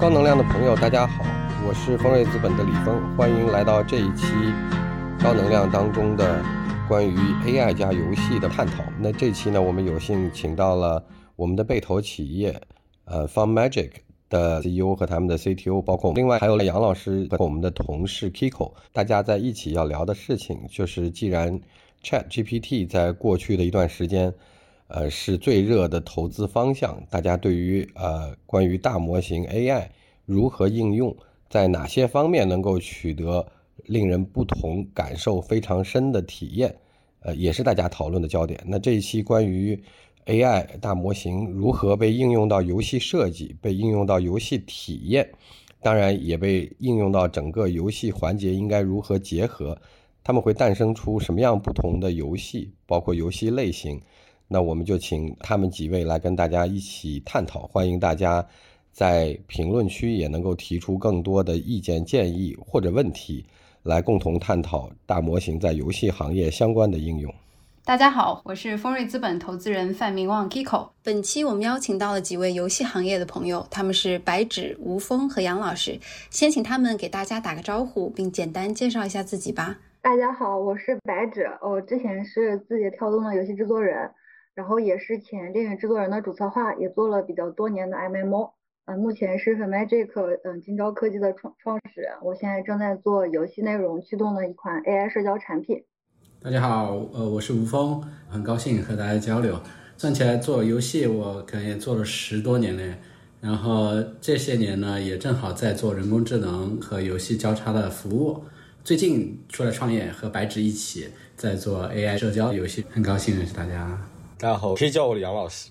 高能量的朋友，大家好，我是丰瑞资本的李峰，欢迎来到这一期高能量当中的关于 AI 加游戏的探讨。那这期呢，我们有幸请到了我们的被投企业，呃，Fun Magic 的 CEO 和他们的 CTO，包括另外还有了杨老师和我们的同事 Kiko，大家在一起要聊的事情就是，既然 Chat GPT 在过去的一段时间。呃，是最热的投资方向。大家对于呃关于大模型 AI 如何应用，在哪些方面能够取得令人不同感受非常深的体验，呃，也是大家讨论的焦点。那这一期关于 AI 大模型如何被应用到游戏设计，被应用到游戏体验，当然也被应用到整个游戏环节应该如何结合，他们会诞生出什么样不同的游戏，包括游戏类型。那我们就请他们几位来跟大家一起探讨，欢迎大家在评论区也能够提出更多的意见建议或者问题，来共同探讨大模型在游戏行业相关的应用。大家好，我是丰瑞资本投资人范明旺 Kiko。本期我们邀请到了几位游戏行业的朋友，他们是白纸、吴峰和杨老师。先请他们给大家打个招呼，并简单介绍一下自己吧。大家好，我是白纸，我之前是字节跳动的游戏制作人。然后也是前电影制作人的主策划，也做了比较多年的 MMO，嗯，目前是 Magic，嗯，金招科技的创创始人。我现在正在做游戏内容驱动的一款 AI 社交产品。大家好，呃，我是吴峰，很高兴和大家交流。算起来做游戏，我可能也做了十多年了。然后这些年呢，也正好在做人工智能和游戏交叉的服务。最近出来创业，和白纸一起在做 AI 社交游戏，很高兴认识大家。大家好，可以叫我杨老师。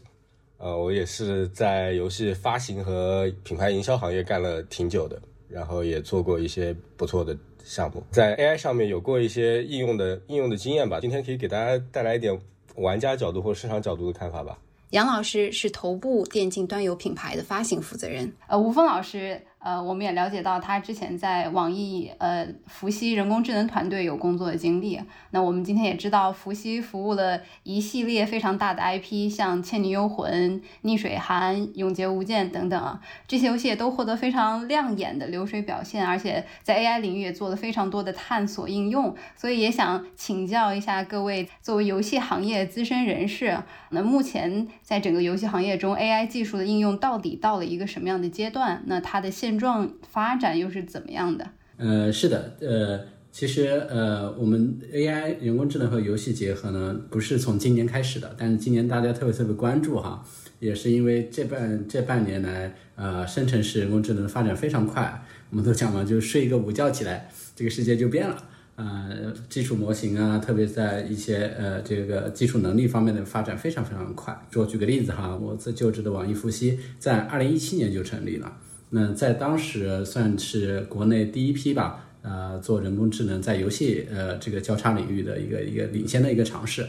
呃，我也是在游戏发行和品牌营销行业干了挺久的，然后也做过一些不错的项目，在 AI 上面有过一些应用的应用的经验吧。今天可以给大家带来一点玩家角度或市场角度的看法吧。杨老师是头部电竞端游品牌的发行负责人，呃，吴峰老师。呃，我们也了解到他之前在网易呃伏羲人工智能团队有工作的经历。那我们今天也知道，伏羲服务了一系列非常大的 IP，像《倩女幽魂》《逆水寒》《永劫无间》等等啊，这些游戏也都获得非常亮眼的流水表现，而且在 AI 领域也做了非常多的探索应用。所以也想请教一下各位，作为游戏行业资深人士，那目前在整个游戏行业中，AI 技术的应用到底到了一个什么样的阶段？那它的现现状发展又是怎么样的？呃，是的，呃，其实呃，我们 AI 人工智能和游戏结合呢，不是从今年开始的，但是今年大家特别特别关注哈，也是因为这半这半年来，呃，生成式人工智能发展非常快。我们都讲嘛，就睡一个午觉起来，这个世界就变了。呃，基础模型啊，特别在一些呃这个基础能力方面的发展非常非常快。我举个例子哈，我自就职的网易伏羲，在二零一七年就成立了。那在当时算是国内第一批吧，呃，做人工智能在游戏呃这个交叉领域的一个一个领先的一个尝试。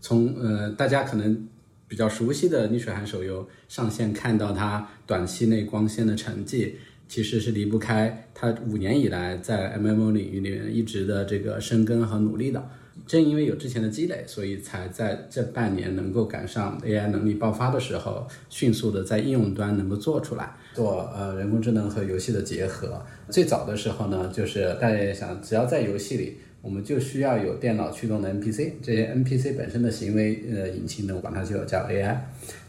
从呃大家可能比较熟悉的逆水寒手游上线，看到它短期内光鲜的成绩，其实是离不开它五年以来在 MMO 领域里面一直的这个深耕和努力的。正因为有之前的积累，所以才在这半年能够赶上 AI 能力爆发的时候，迅速的在应用端能够做出来，做呃人工智能和游戏的结合。最早的时候呢，就是大家也想，只要在游戏里，我们就需要有电脑驱动的 NPC，这些 NPC 本身的行为呃引擎呢，我管它就叫 AI。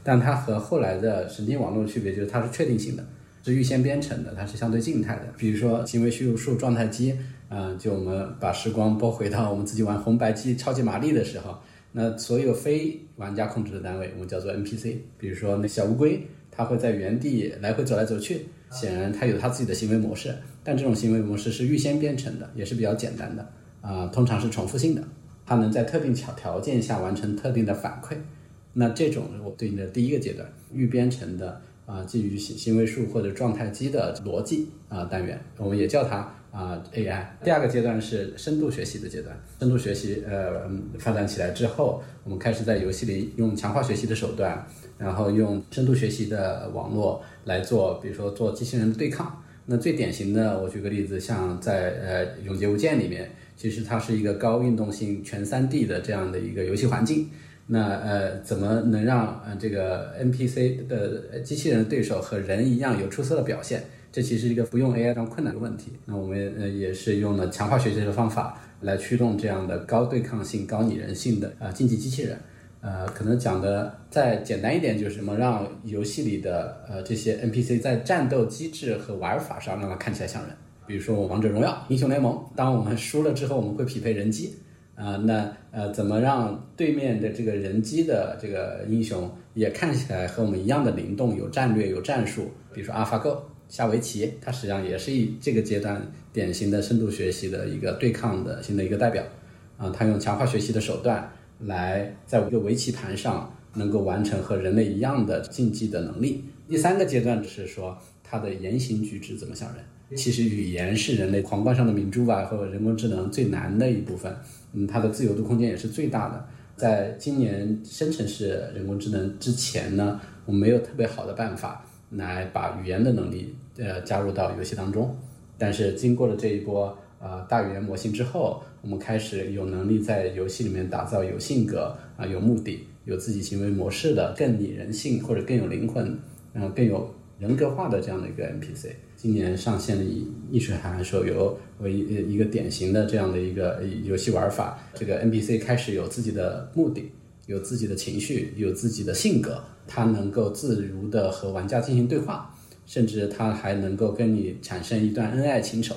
但它和后来的神经网络区别就是它是确定性的，是预先编程的，它是相对静态的。比如说行为叙述状态机。嗯，就我们把时光拨回到我们自己玩红白机超级玛丽的时候，那所有非玩家控制的单位，我们叫做 NPC。比如说那小乌龟，它会在原地来回走来走去，显然它有它自己的行为模式，但这种行为模式是预先编程的，也是比较简单的啊，通常是重复性的，它能在特定条条件下完成特定的反馈。那这种我对应的第一个阶段，预编程的啊，基于行行为树或者状态机的逻辑啊单元，我们也叫它。啊，AI 第二个阶段是深度学习的阶段。深度学习，呃，发展起来之后，我们开始在游戏里用强化学习的手段，然后用深度学习的网络来做，比如说做机器人的对抗。那最典型的，我举个例子，像在呃《永劫无间》里面，其实它是一个高运动性全 3D 的这样的一个游戏环境。那呃，怎么能让呃这个 NPC 的机器人的对手和人一样有出色的表现？这其实一个不用 AI 当困难的问题。那我们呃也是用了强化学习的方法来驱动这样的高对抗性、高拟人性的啊竞技机器人。呃，可能讲的再简单一点，就是什么让游戏里的呃这些 NPC 在战斗机制和玩法上让它看起来像人。比如说我王者荣耀、英雄联盟，当我们输了之后，我们会匹配人机。啊，那呃，怎么让对面的这个人机的这个英雄也看起来和我们一样的灵动、有战略、有战术？比如说 AlphaGo、下围棋，它实际上也是以这个阶段典型的深度学习的一个对抗的新的一个代表。啊，它用强化学习的手段来在一个围棋盘上能够完成和人类一样的竞技的能力。第三个阶段是说它的言行举止怎么像人？其实语言是人类皇冠上的明珠吧，和人工智能最难的一部分。嗯，它的自由度空间也是最大的。在今年生成式人工智能之前呢，我们没有特别好的办法来把语言的能力呃加入到游戏当中。但是经过了这一波呃大语言模型之后，我们开始有能力在游戏里面打造有性格啊、有目的、有自己行为模式的更拟人性或者更有灵魂、嗯更有人格化的这样的一个 NPC。今年上线的《逆水寒手游》为一个典型的这样的一个游戏玩法，这个 NPC 开始有自己的目的，有自己的情绪，有自己的性格，它能够自如的和玩家进行对话，甚至它还能够跟你产生一段恩爱情仇。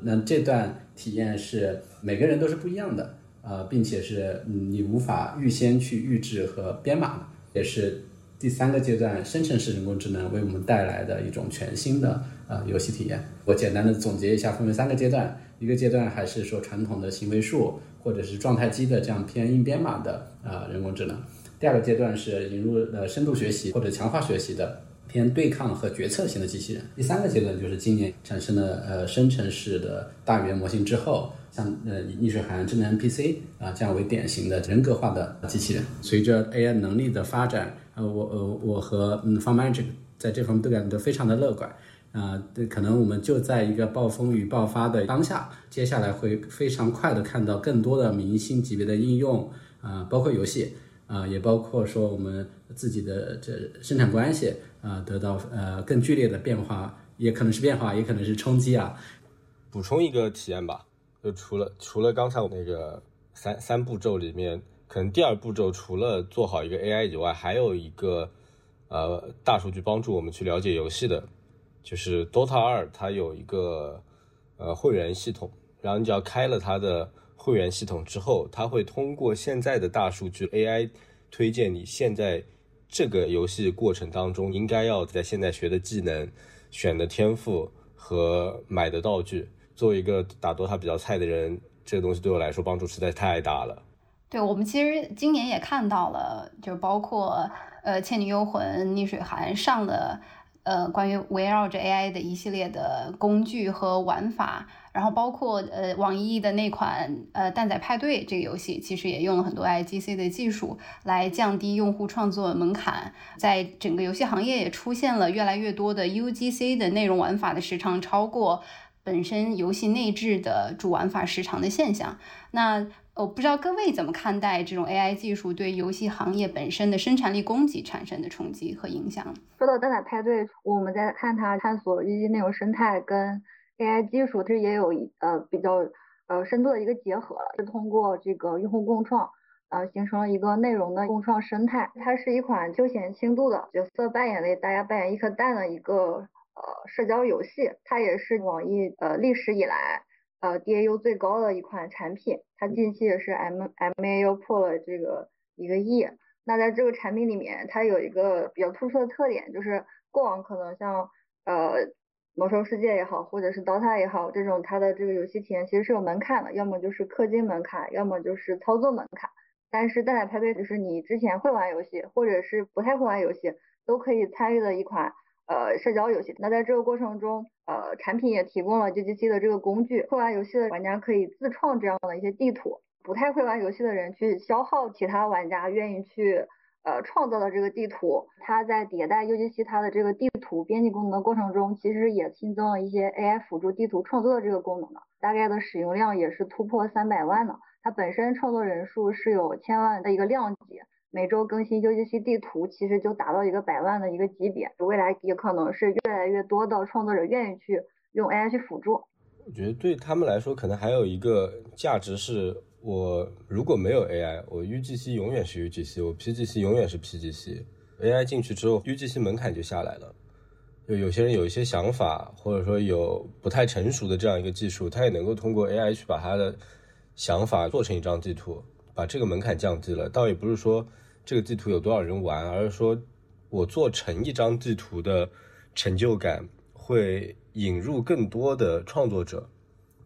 那这段体验是每个人都是不一样的，呃，并且是你无法预先去预制和编码的，也是第三个阶段生成式人工智能为我们带来的一种全新的。啊，游戏体验，我简单的总结一下，分为三个阶段。一个阶段还是说传统的行为树或者是状态机的这样偏硬编码的啊人工智能。第二个阶段是引入了深度学习或者强化学习的偏对抗和决策型的机器人。第三个阶段就是今年产生了呃生成式的大语言模型之后，像呃逆水寒智能 NPC 啊这样为典型的人格化的机器人。随着 AI 能力的发展，呃我呃我和嗯 Fun Magic 在这方面都感觉非常的乐观。啊，对，可能我们就在一个暴风雨爆发的当下，接下来会非常快的看到更多的明星级别的应用啊，包括游戏啊，也包括说我们自己的这生产关系啊，得到呃更剧烈的变化，也可能是变化，也可能是冲击啊。补充一个体验吧，就除了除了刚才那个三三步骤里面，可能第二步骤除了做好一个 AI 以外，还有一个呃大数据帮助我们去了解游戏的。就是 Dota 二，它有一个呃会员系统，然后你只要开了它的会员系统之后，它会通过现在的大数据 AI 推荐你现在这个游戏过程当中应该要在现在学的技能、选的天赋和买的道具。作为一个打 Dota 比较菜的人，这个东西对我来说帮助实在太大了。对我们其实今年也看到了，就包括呃《倩女幽魂》《逆水寒》上的。呃，关于围绕着 AI 的一系列的工具和玩法，然后包括呃，网易的那款呃《蛋仔派对》这个游戏，其实也用了很多 IGC 的技术来降低用户创作门槛。在整个游戏行业也出现了越来越多的 UGC 的内容玩法的时长超过本身游戏内置的主玩法时长的现象。那我不知道各位怎么看待这种 AI 技术对游戏行业本身的生产力供给产生的冲击和影响？说到蛋仔派对，我们在看它探索游戏内容生态跟 AI 技术，其实也有呃比较呃深度的一个结合了，是通过这个用户共创，呃形成了一个内容的共创生态。它是一款休闲轻度的角色扮演类，大家扮演一颗蛋的一个呃社交游戏。它也是网易呃历史以来。呃，DAU 最高的一款产品，它近期也是 M MAU 破了这个一个亿。那在这个产品里面，它有一个比较突出的特点，就是过往可能像呃魔兽世界也好，或者是 DOTA 也好，这种它的这个游戏体验其实是有门槛的，要么就是氪金门槛，要么就是操作门槛。但是蛋仔派对就是你之前会玩游戏，或者是不太会玩游戏，都可以参与的一款。呃，社交游戏。那在这个过程中，呃，产品也提供了 GGC 的这个工具，会玩游戏的玩家可以自创这样的一些地图，不太会玩游戏的人去消耗其他玩家愿意去呃创造的这个地图。它在迭代 UGC 它的这个地图编辑功能的过程中，其实也新增了一些 AI 辅助地图创作的这个功能的，大概的使用量也是突破三百万的。它本身创作人数是有千万的一个量级。每周更新 UGC 地图，其实就达到一个百万的一个级别。未来也可能是越来越多的创作者愿意去用 AI 去辅助。我觉得对他们来说，可能还有一个价值是，我如果没有 AI，我 UGC 永远是 UGC，我 PGC 永远是 PGC。AI 进去之后，UGC 门槛就下来了。就有些人有一些想法，或者说有不太成熟的这样一个技术，他也能够通过 AI 去把他的想法做成一张地图，把这个门槛降低了。倒也不是说这个地图有多少人玩，而是说我做成一张地图的成就感会引入更多的创作者，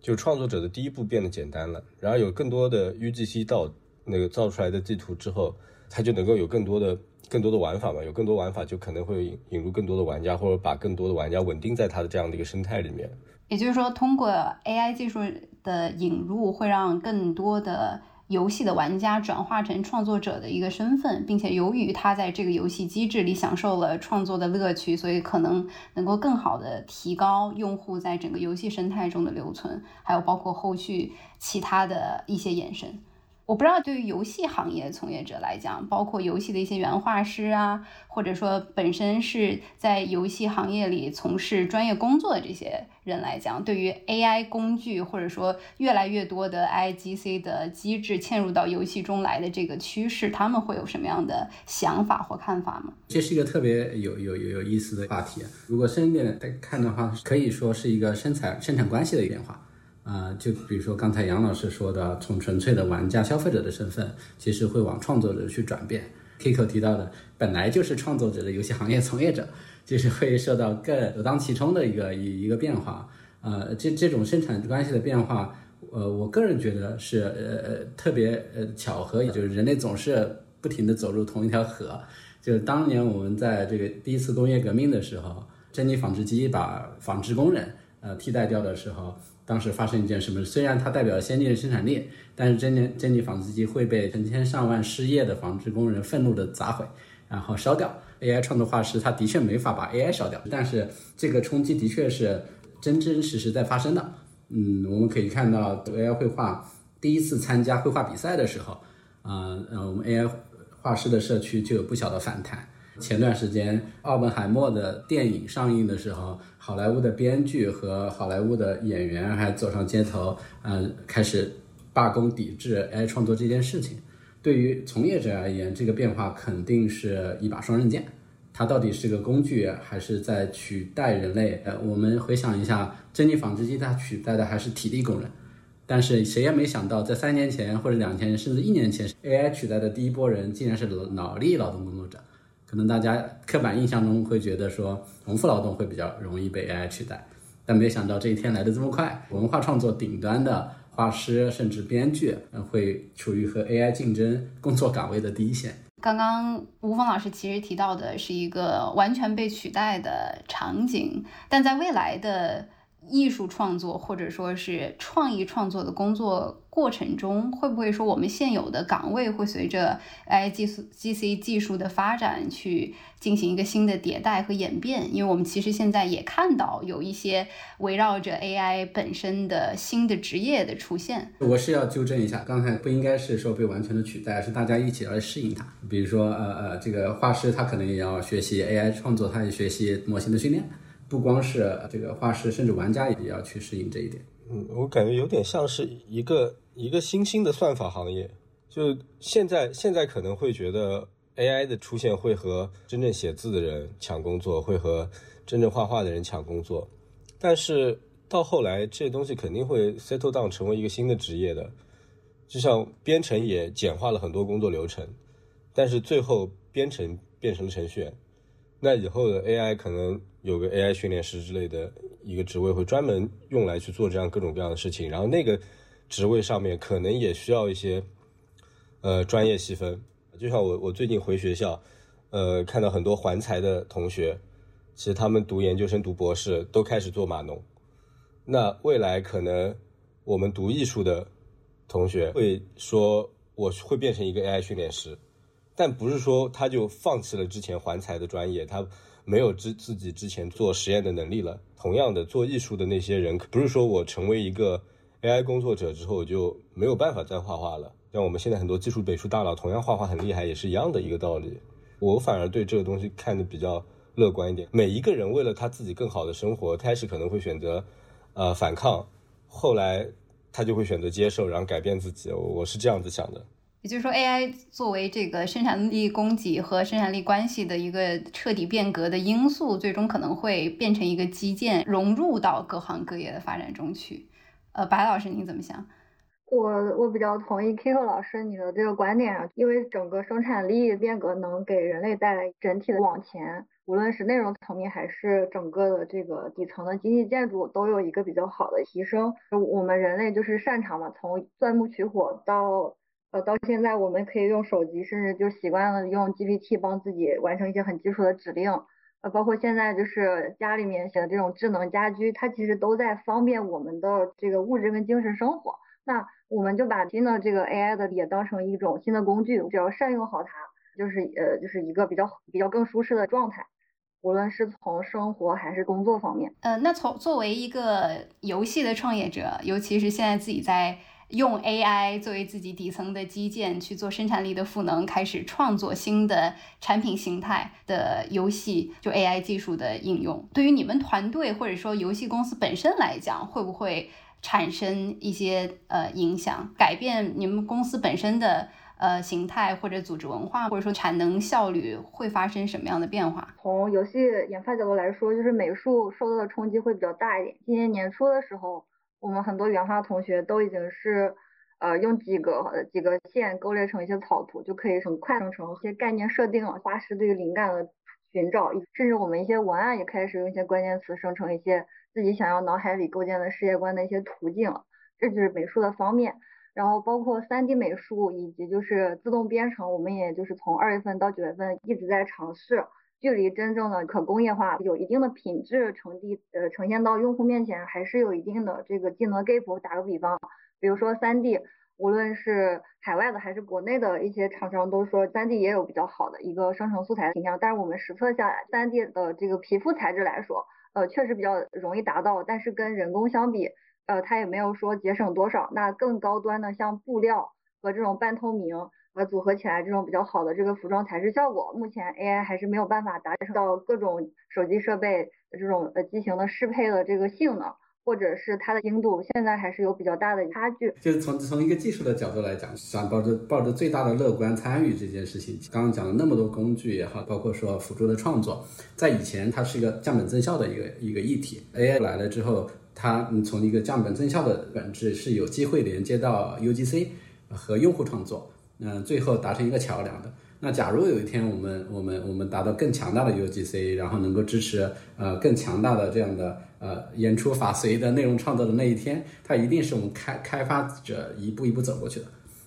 就创作者的第一步变得简单了。然后有更多的 UGC 到那个造出来的地图之后，它就能够有更多的。更多的玩法嘛，有更多玩法就可能会引引入更多的玩家，或者把更多的玩家稳定在它的这样的一个生态里面。也就是说，通过 AI 技术的引入，会让更多的游戏的玩家转化成创作者的一个身份，并且由于他在这个游戏机制里享受了创作的乐趣，所以可能能够更好的提高用户在整个游戏生态中的留存，还有包括后续其他的一些衍生。我不知道对于游戏行业从业者来讲，包括游戏的一些原画师啊，或者说本身是在游戏行业里从事专业工作的这些人来讲，对于 AI 工具或者说越来越多的 IGC 的机制嵌入到游戏中来的这个趋势，他们会有什么样的想法或看法吗？这是一个特别有有有有意思的话题。如果深一点看的话，可以说是一个生产生产关系的一个变化。啊，就比如说刚才杨老师说的，从纯粹的玩家、消费者的身份，其实会往创作者去转变。Kiko 提到的，本来就是创作者的游戏行业从业者，就是会受到更首当其冲的一个一一个变化。呃，这这种生产关系的变化，呃，我个人觉得是呃特别呃巧合，也就是人类总是不停的走入同一条河。就是当年我们在这个第一次工业革命的时候，珍妮纺织机把纺织工人呃替代掉的时候。当时发生一件什么？虽然它代表了先进的生产力，但是珍妮珍妮纺织机会被成千上万失业的纺织工人愤怒的砸毁，然后烧掉。AI 创作画师他的确没法把 AI 烧掉，但是这个冲击的确是真真实实在发生的。嗯，我们可以看到 AI 绘画第一次参加绘画比赛的时候，啊，呃，我们 AI 画师的社区就有不小的反弹。前段时间，奥本海默的电影上映的时候，好莱坞的编剧和好莱坞的演员还走上街头，嗯，开始罢工抵制 AI 创作这件事情。对于从业者而言，这个变化肯定是一把双刃剑。它到底是个工具，还是在取代人类？呃，我们回想一下，珍妮纺织机它取代的还是体力工人，但是谁也没想到，在三年前或者两年甚至一年前，AI 取代的第一波人竟然是脑力劳动工作者。可能大家刻板印象中会觉得说重复劳动会比较容易被 AI 取代，但没想到这一天来的这么快。文化创作顶端的画师甚至编剧，会处于和 AI 竞争工作岗位的第一线。刚刚吴峰老师其实提到的是一个完全被取代的场景，但在未来的艺术创作或者说是创意创作的工作。过程中会不会说我们现有的岗位会随着 AI 技术 GC 技术的发展去进行一个新的迭代和演变？因为我们其实现在也看到有一些围绕着 AI 本身的新的职业的出现。我是要纠正一下，刚才不应该是说被完全的取代，是大家一起来适应它。比如说，呃呃，这个画师他可能也要学习 AI 创作，他也学习模型的训练，不光是这个画师，甚至玩家也要去适应这一点。嗯，我感觉有点像是一个。一个新兴的算法行业，就现在现在可能会觉得 AI 的出现会和真正写字的人抢工作，会和真正画画的人抢工作，但是到后来这东西肯定会 settle down 成为一个新的职业的，就像编程也简化了很多工作流程，但是最后编程变成了程序员，那以后的 AI 可能有个 AI 训练师之类的一个职位会专门用来去做这样各种各样的事情，然后那个。职位上面可能也需要一些，呃，专业细分。就像我，我最近回学校，呃，看到很多环材的同学，其实他们读研究生、读博士都开始做码农。那未来可能我们读艺术的同学会说，我会变成一个 AI 训练师，但不是说他就放弃了之前环材的专业，他没有之自己之前做实验的能力了。同样的，做艺术的那些人，不是说我成为一个。AI 工作者之后就没有办法再画画了，像我们现在很多技术美术大佬同样画画很厉害，也是一样的一个道理。我反而对这个东西看的比较乐观一点。每一个人为了他自己更好的生活，开始可能会选择呃反抗，后来他就会选择接受，然后改变自己。我是这样子想的。也就是说，AI 作为这个生产力供给和生产力关系的一个彻底变革的因素，最终可能会变成一个基建，融入到各行各业的发展中去。呃，白老师，您怎么想？我我比较同意 Kiko 老师你的这个观点啊，因为整个生产力变革能给人类带来整体的往前，无论是内容层面还是整个的这个底层的经济建筑，都有一个比较好的提升。我们人类就是擅长嘛，从钻木取火到呃到现在，我们可以用手机，甚至就习惯了用 GPT 帮自己完成一些很基础的指令。呃，包括现在就是家里面写的这种智能家居，它其实都在方便我们的这个物质跟精神生活。那我们就把新的这个 AI 的也当成一种新的工具，只要善用好它，就是呃就是一个比较比较更舒适的状态，无论是从生活还是工作方面。呃，那从作为一个游戏的创业者，尤其是现在自己在用 AI 作为自己底层的基建去做生产力的赋能，开始创作新的产品形态的游戏，就 AI 技术的应用，对于你们团队或者说游戏公司本身来讲，会不会？产生一些呃影响，改变你们公司本身的呃形态或者组织文化，或者说产能效率会发生什么样的变化？从游戏研发角度来说，就是美术受到的冲击会比较大一点。今年年初的时候，我们很多原画同学都已经是呃用几个几个线勾勒成一些草图，就可以很快生成一些概念设定了。画师对于灵感的寻找，甚至我们一些文案也开始用一些关键词生成一些。自己想要脑海里构建的世界观的一些途径了，这就是美术的方面。然后包括 3D 美术以及就是自动编程，我们也就是从二月份到九月份一直在尝试，距离真正的可工业化有一定的品质呈递呃呈现到用户面前，还是有一定的这个技能 gap。打个比方，比如说 3D，无论是海外的还是国内的一些厂商都说 3D 也有比较好的一个生成素材的形象，但是我们实测下来，3D 的这个皮肤材质来说。呃，确实比较容易达到，但是跟人工相比，呃，它也没有说节省多少。那更高端的像布料和这种半透明，呃，组合起来这种比较好的这个服装材质效果，目前 AI 还是没有办法达到各种手机设备的这种呃机型的适配的这个性能。或者是它的精度，现在还是有比较大的差距。就是从从一个技术的角度来讲，想抱着抱着最大的乐观参与这件事情。刚刚讲了那么多工具也好，包括说辅助的创作，在以前它是一个降本增效的一个一个议题。AI 来了之后，它从一个降本增效的本质是有机会连接到 UGC 和用户创作，嗯，最后达成一个桥梁的。那假如有一天我们我们我们达到更强大的 UGC，然后能够支持呃更强大的这样的呃演出法随的内容创作的那一天，它一定是我们开开发者一步一步走过去的，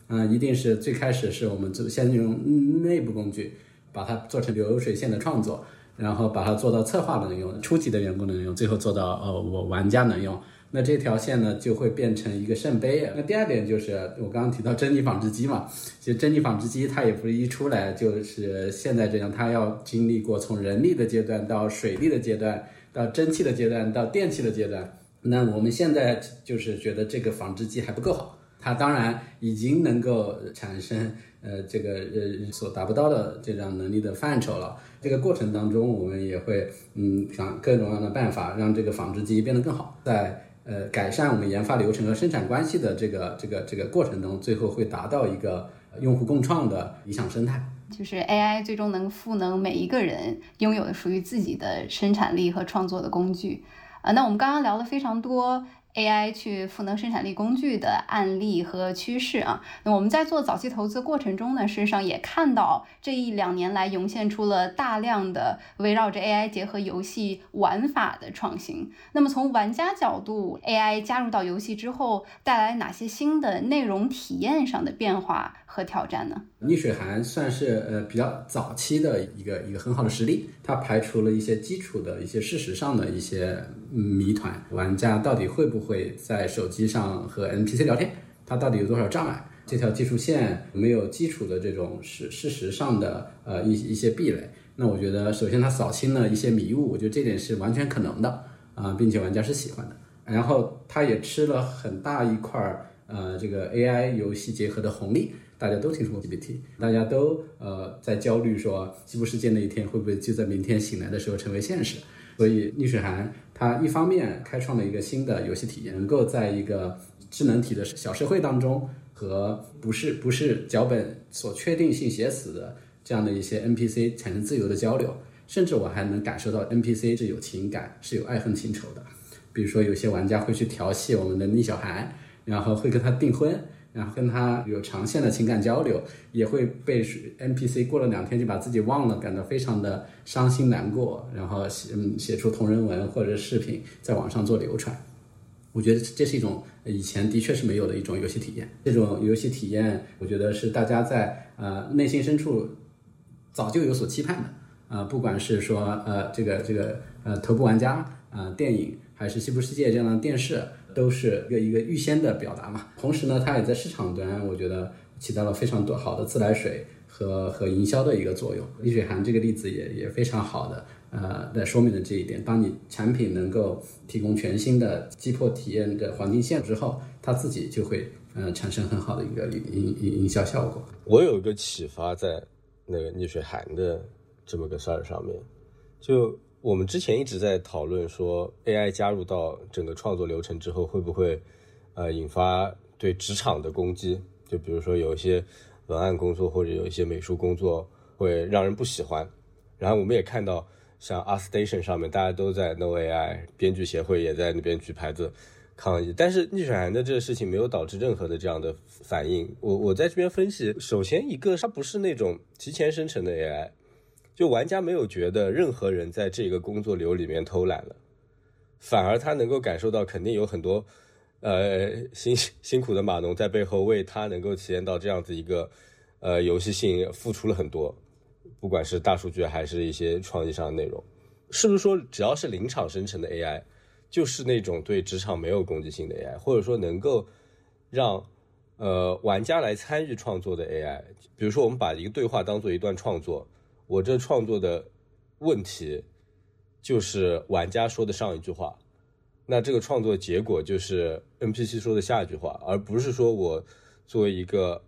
嗯，一定是最开始是我们就先用内部工具把它做成流水线的创作，然后把它做到策划能用，初级的员工能用，最后做到呃我玩家能用。那这条线呢，就会变成一个圣杯。那第二点就是我刚刚提到珍妮纺织机嘛，其实珍妮纺织机它也不是一出来就是现在这样，它要经历过从人力的阶段到水力的阶段，到蒸汽的阶段，到电气的阶段。那我们现在就是觉得这个纺织机还不够好，它当然已经能够产生呃这个呃所达不到的这样能力的范畴了。这个过程当中，我们也会嗯想各种各样的办法，让这个纺织机变得更好，在。呃，改善我们研发流程和生产关系的这个这个这个过程中，最后会达到一个用户共创的理想生态。就是 AI 最终能赋能每一个人拥有属于自己的生产力和创作的工具。啊，那我们刚刚聊了非常多。AI 去赋能生产力工具的案例和趋势啊，那我们在做早期投资过程中呢，事实上也看到这一两年来涌现出了大量的围绕着 AI 结合游戏玩法的创新。那么从玩家角度，AI 加入到游戏之后，带来哪些新的内容体验上的变化？和挑战呢？逆水寒算是呃比较早期的一个一个很好的实例，它排除了一些基础的一些事实上的一些谜团，玩家到底会不会在手机上和 NPC 聊天，它到底有多少障碍？这条技术线没有基础的这种事事实上的呃一一些壁垒。那我觉得首先它扫清了一些迷雾，我觉得这点是完全可能的啊，并且玩家是喜欢的。然后它也吃了很大一块儿。呃，这个 AI 游戏结合的红利，大家都听说过 GPT，大家都呃在焦虑说西部世界那一天会不会就在明天醒来的时候成为现实。所以逆水寒它一方面开创了一个新的游戏体验，能够在一个智能体的小社会当中和不是不是脚本所确定性写死的这样的一些 NPC 产生自由的交流，甚至我还能感受到 NPC 是有情感，是有爱恨情仇的。比如说，有些玩家会去调戏我们的逆小孩，然后会跟他订婚，然后跟他有长线的情感交流，也会被 NPC 过了两天就把自己忘了，感到非常的伤心难过，然后写嗯写出同人文或者视频在网上做流传。我觉得这是一种以前的确是没有的一种游戏体验。这种游戏体验，我觉得是大家在呃内心深处早就有所期盼的啊，不管是说呃这个这个呃头部玩家啊电影。还是西部世界这样的电视，都是一个一个预先的表达嘛。同时呢，它也在市场端，我觉得起到了非常多好的自来水和和营销的一个作用。逆水寒这个例子也也非常好的，呃，在说明了这一点。当你产品能够提供全新的击破体验的黄金线之后，它自己就会呃产生很好的一个营营营销效果。我有一个启发在那个逆水寒的这么个事儿上面，就。我们之前一直在讨论说，AI 加入到整个创作流程之后，会不会呃引发对职场的攻击？就比如说有一些文案工作或者有一些美术工作会让人不喜欢。然后我们也看到，像 ArtStation 上面大家都在 No AI，编剧协会也在那边举牌子抗议。但是逆水寒的这个事情没有导致任何的这样的反应。我我在这边分析，首先一个它不是那种提前生成的 AI。就玩家没有觉得任何人在这个工作流里面偷懒了，反而他能够感受到肯定有很多，呃辛 辛苦的码农在背后为他能够体验到这样子一个，呃游戏性付出了很多，不管是大数据还是一些创意上的内容，是不是说只要是临场生成的 AI，就是那种对职场没有攻击性的 AI，或者说能够让呃玩家来参与创作的 AI，比如说我们把一个对话当做一段创作。我这创作的问题就是玩家说的上一句话，那这个创作结果就是 NPC 说的下一句话，而不是说我作为一个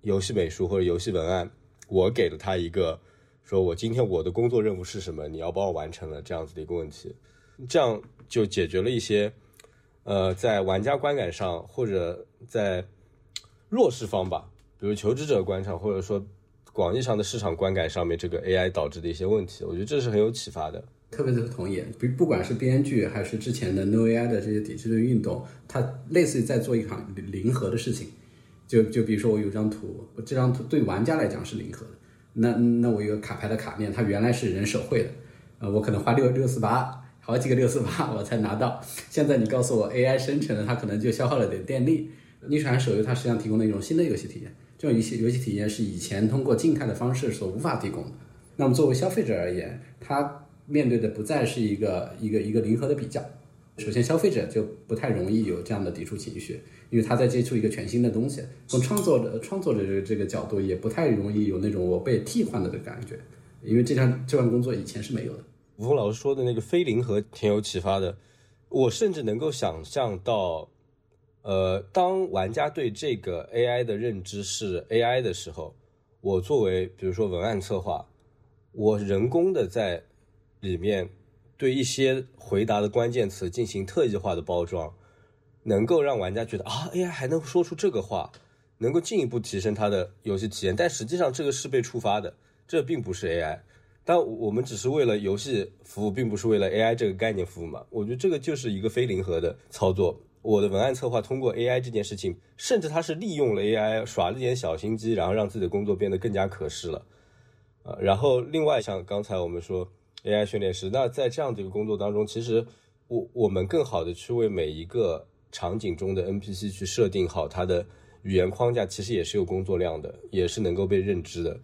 游戏美术或者游戏文案，我给了他一个说我今天我的工作任务是什么，你要帮我完成了这样子的一个问题，这样就解决了一些呃在玩家观感上或者在弱势方吧，比如求职者观上或者说。广义上的市场观感上面，这个 AI 导致的一些问题，我觉得这是很有启发的。特别的同意，不不管是编剧还是之前的 No AI 的这些抵制的运动，它类似于在做一场零和的事情。就就比如说我有张图，我这张图对玩家来讲是零和的，那那我有个卡牌的卡面，它原来是人手绘的，呃，我可能花六六四八好几个六四八我才拿到，现在你告诉我 AI 生成的，它可能就消耗了点电力。逆传手游它实际上提供了一种新的游戏体验。这种游戏游戏体验是以前通过静态的方式所无法提供的。那么作为消费者而言，他面对的不再是一个一个一个零和的比较。首先，消费者就不太容易有这样的抵触情绪，因为他在接触一个全新的东西。从创作者创作者这个这个角度，也不太容易有那种我被替换了的感觉，因为这项这份工作以前是没有的。吴峰老师说的那个非零和挺有启发的，我甚至能够想象到。呃，当玩家对这个 AI 的认知是 AI 的时候，我作为比如说文案策划，我人工的在里面对一些回答的关键词进行特异化的包装，能够让玩家觉得啊，AI 还能说出这个话，能够进一步提升他的游戏体验。但实际上这个是被触发的，这并不是 AI。但我们只是为了游戏服务，并不是为了 AI 这个概念服务嘛？我觉得这个就是一个非零和的操作。我的文案策划通过 AI 这件事情，甚至他是利用了 AI 耍了点小心机，然后让自己的工作变得更加可视了，啊，然后另外像刚才我们说 AI 训练师，那在这样的一个工作当中，其实我我们更好的去为每一个场景中的 NPC 去设定好它的语言框架，其实也是有工作量的，也是能够被认知的，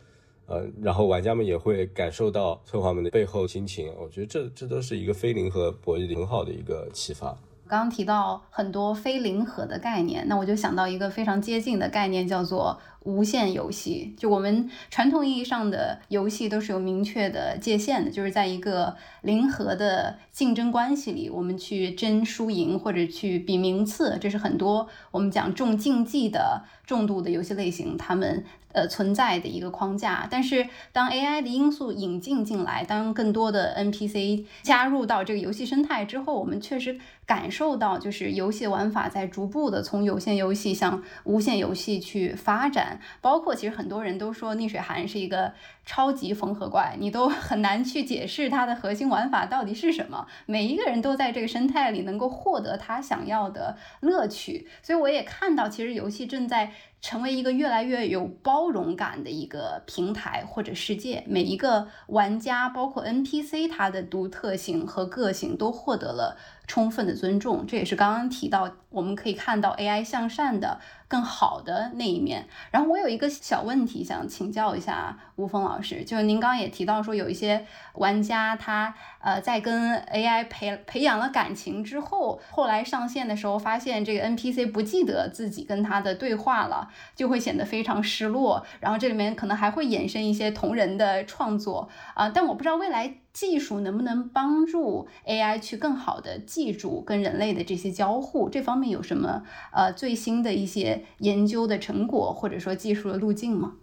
呃，然后玩家们也会感受到策划们的背后心情，我觉得这这都是一个非零和博弈很好的一个启发。刚刚提到很多非零和的概念，那我就想到一个非常接近的概念，叫做无限游戏。就我们传统意义上的游戏都是有明确的界限的，就是在一个零和的竞争关系里，我们去争输赢或者去比名次，这是很多我们讲重竞技的重度的游戏类型，他们。呃，存在的一个框架，但是当 AI 的因素引进进来，当更多的 NPC 加入到这个游戏生态之后，我们确实感受到，就是游戏玩法在逐步的从有限游戏向无限游戏去发展。包括其实很多人都说逆水寒是一个超级缝合怪，你都 很难去解释它的核心玩法到底是什么。每一个人都在这个生态里能够获得他想要的乐趣，所以我也看到，其实游戏正在。成为一个越来越有包容感的一个平台或者世界，每一个玩家，包括 NPC，它的独特性和个性都获得了。充分的尊重，这也是刚刚提到，我们可以看到 AI 向善的更好的那一面。然后我有一个小问题想请教一下吴峰老师，就是您刚刚也提到说，有一些玩家他呃在跟 AI 培培养了感情之后，后来上线的时候发现这个 NPC 不记得自己跟他的对话了，就会显得非常失落。然后这里面可能还会衍生一些同人的创作啊，但我不知道未来。技术能不能帮助 AI 去更好的记住跟人类的这些交互？这方面有什么呃最新的一些研究的成果，或者说技术的路径吗？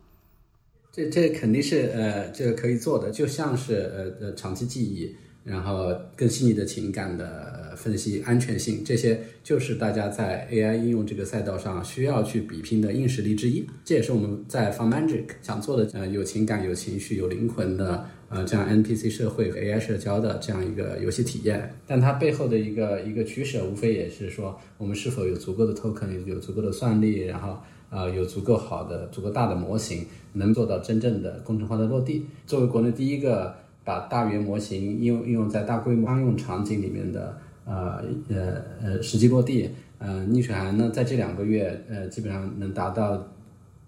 这这肯定是呃这个可以做的，就像是呃呃长期记忆，然后更细腻的情感的分析、安全性，这些就是大家在 AI 应用这个赛道上需要去比拼的硬实力之一。这也是我们在 f o r Magic 想做的，呃有情感、有情绪、有灵魂的。呃，这样 NPC 社会和 AI 社交的这样一个游戏体验，但它背后的一个一个取舍，无非也是说，我们是否有足够的 token，有足够的算力，然后呃有足够好的、足够大的模型，能做到真正的工程化的落地。作为国内第一个把大语言模型应用应用在大规模商用场景里面的呃呃呃实际落地，呃逆水寒呢，在这两个月呃基本上能达到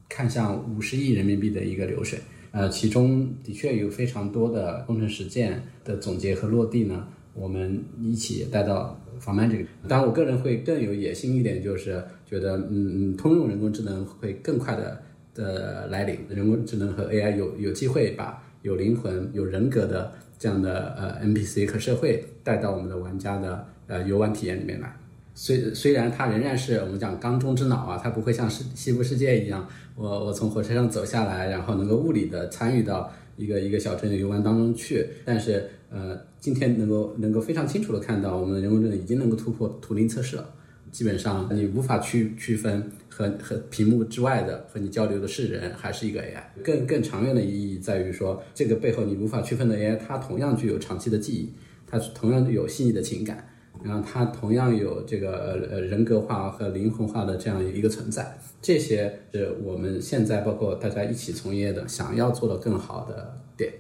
看向五十亿人民币的一个流水。呃，其中的确有非常多的工程实践的总结和落地呢，我们一起带到防曼这个。当然，我个人会更有野心一点，就是觉得，嗯嗯，通用人工智能会更快的的来临，人工智能和 AI 有有机会把有灵魂、有人格的这样的呃 NPC 和社会带到我们的玩家的呃游玩体验里面来。虽虽然它仍然是我们讲缸中之脑啊，它不会像西西部世界一样，我我从火车上走下来，然后能够物理的参与到一个一个小镇的游玩当中去。但是呃，今天能够能够非常清楚的看到，我们的人工智能已经能够突破图灵测试了。基本上你无法区区分和和屏幕之外的和你交流的是人还是一个 AI。更更长远的意义在于说，这个背后你无法区分的 AI，它同样具有长期的记忆，它同样有细腻的情感。然后它同样有这个呃人格化和灵魂化的这样一个存在，这些是我们现在包括大家一起从业的想要做的更好的点。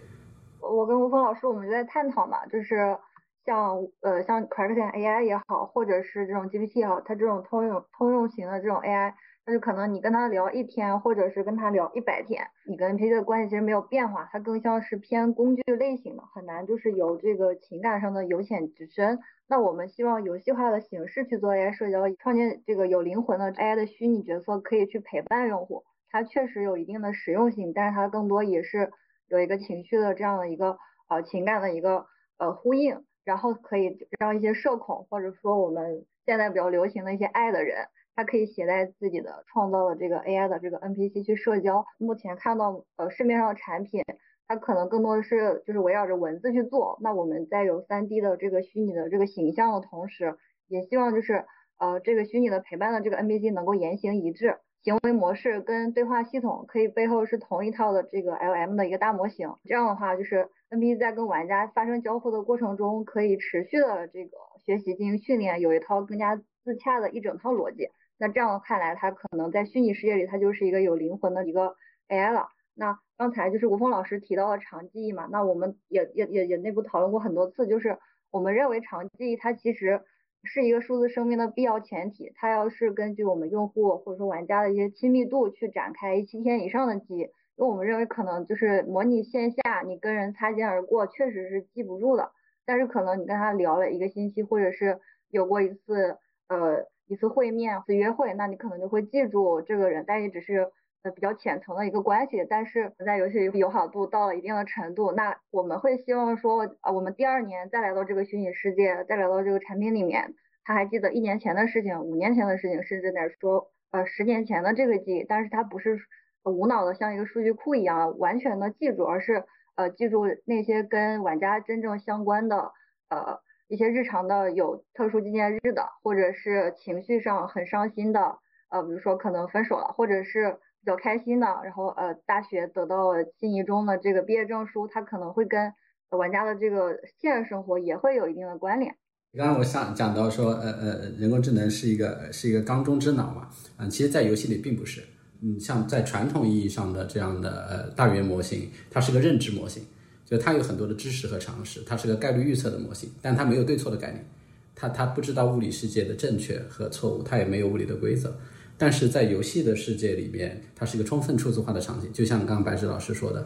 我跟吴峰老师我们就在探讨嘛，就是像呃像 c r a c k n AI 也好，或者是这种 GPT 也好，它这种通用通用型的这种 AI。那就可能你跟他聊一天，或者是跟他聊一百天，你跟 NPC 的关系其实没有变化，它更像是偏工具类型的，很难就是有这个情感上的由浅至深。那我们希望游戏化的形式去做 AI 社交，创建这个有灵魂的 AI 的虚拟角色，可以去陪伴用户。它确实有一定的实用性，但是它更多也是有一个情绪的这样的一个呃情感的一个呃呼应，然后可以让一些社恐或者说我们现在比较流行的一些爱的人。他可以携带自己的创造的这个 AI 的这个 NPC 去社交。目前看到呃市面上的产品，它可能更多的是就是围绕着文字去做。那我们在有 3D 的这个虚拟的这个形象的同时，也希望就是呃这个虚拟的陪伴的这个 NPC 能够言行一致，行为模式跟对话系统可以背后是同一套的这个 LM 的一个大模型。这样的话，就是 NPC 在跟玩家发生交互的过程中，可以持续的这个学习进行训练，有一套更加自洽的一整套逻辑。那这样看来，它可能在虚拟世界里，它就是一个有灵魂的一个 AI 了。那刚才就是吴峰老师提到的长记忆嘛，那我们也也也也内部讨论过很多次，就是我们认为长记忆它其实是一个数字生命的必要前提，它要是根据我们用户或者说玩家的一些亲密度去展开七天以上的记忆，因为我们认为可能就是模拟线下你跟人擦肩而过，确实是记不住的，但是可能你跟他聊了一个星期，或者是有过一次呃。一次会面，一次约会，那你可能就会记住这个人，但也只是呃比较浅层的一个关系，但是在游戏里友好度到了一定的程度，那我们会希望说，啊，我们第二年再来到这个虚拟世界，再来到这个产品里面，他还记得一年前的事情，五年前的事情，甚至在说呃十年前的这个记忆，但是他不是无脑的像一个数据库一样完全的记住，而是呃记住那些跟玩家真正相关的呃。一些日常的有特殊纪念日的，或者是情绪上很伤心的，呃，比如说可能分手了，或者是比较开心的，然后呃大学得到了心仪中的这个毕业证书，它可能会跟玩家的这个现实生活也会有一定的关联。刚刚我想讲到说，呃呃，人工智能是一个是一个缸中之脑嘛，嗯，其实，在游戏里并不是，嗯，像在传统意义上的这样的呃大语言模型，它是个认知模型。就它有很多的知识和常识，它是个概率预测的模型，但它没有对错的概念，它它不知道物理世界的正确和错误，它也没有物理的规则。但是在游戏的世界里面，它是一个充分数字化的场景，就像刚刚白纸老师说的，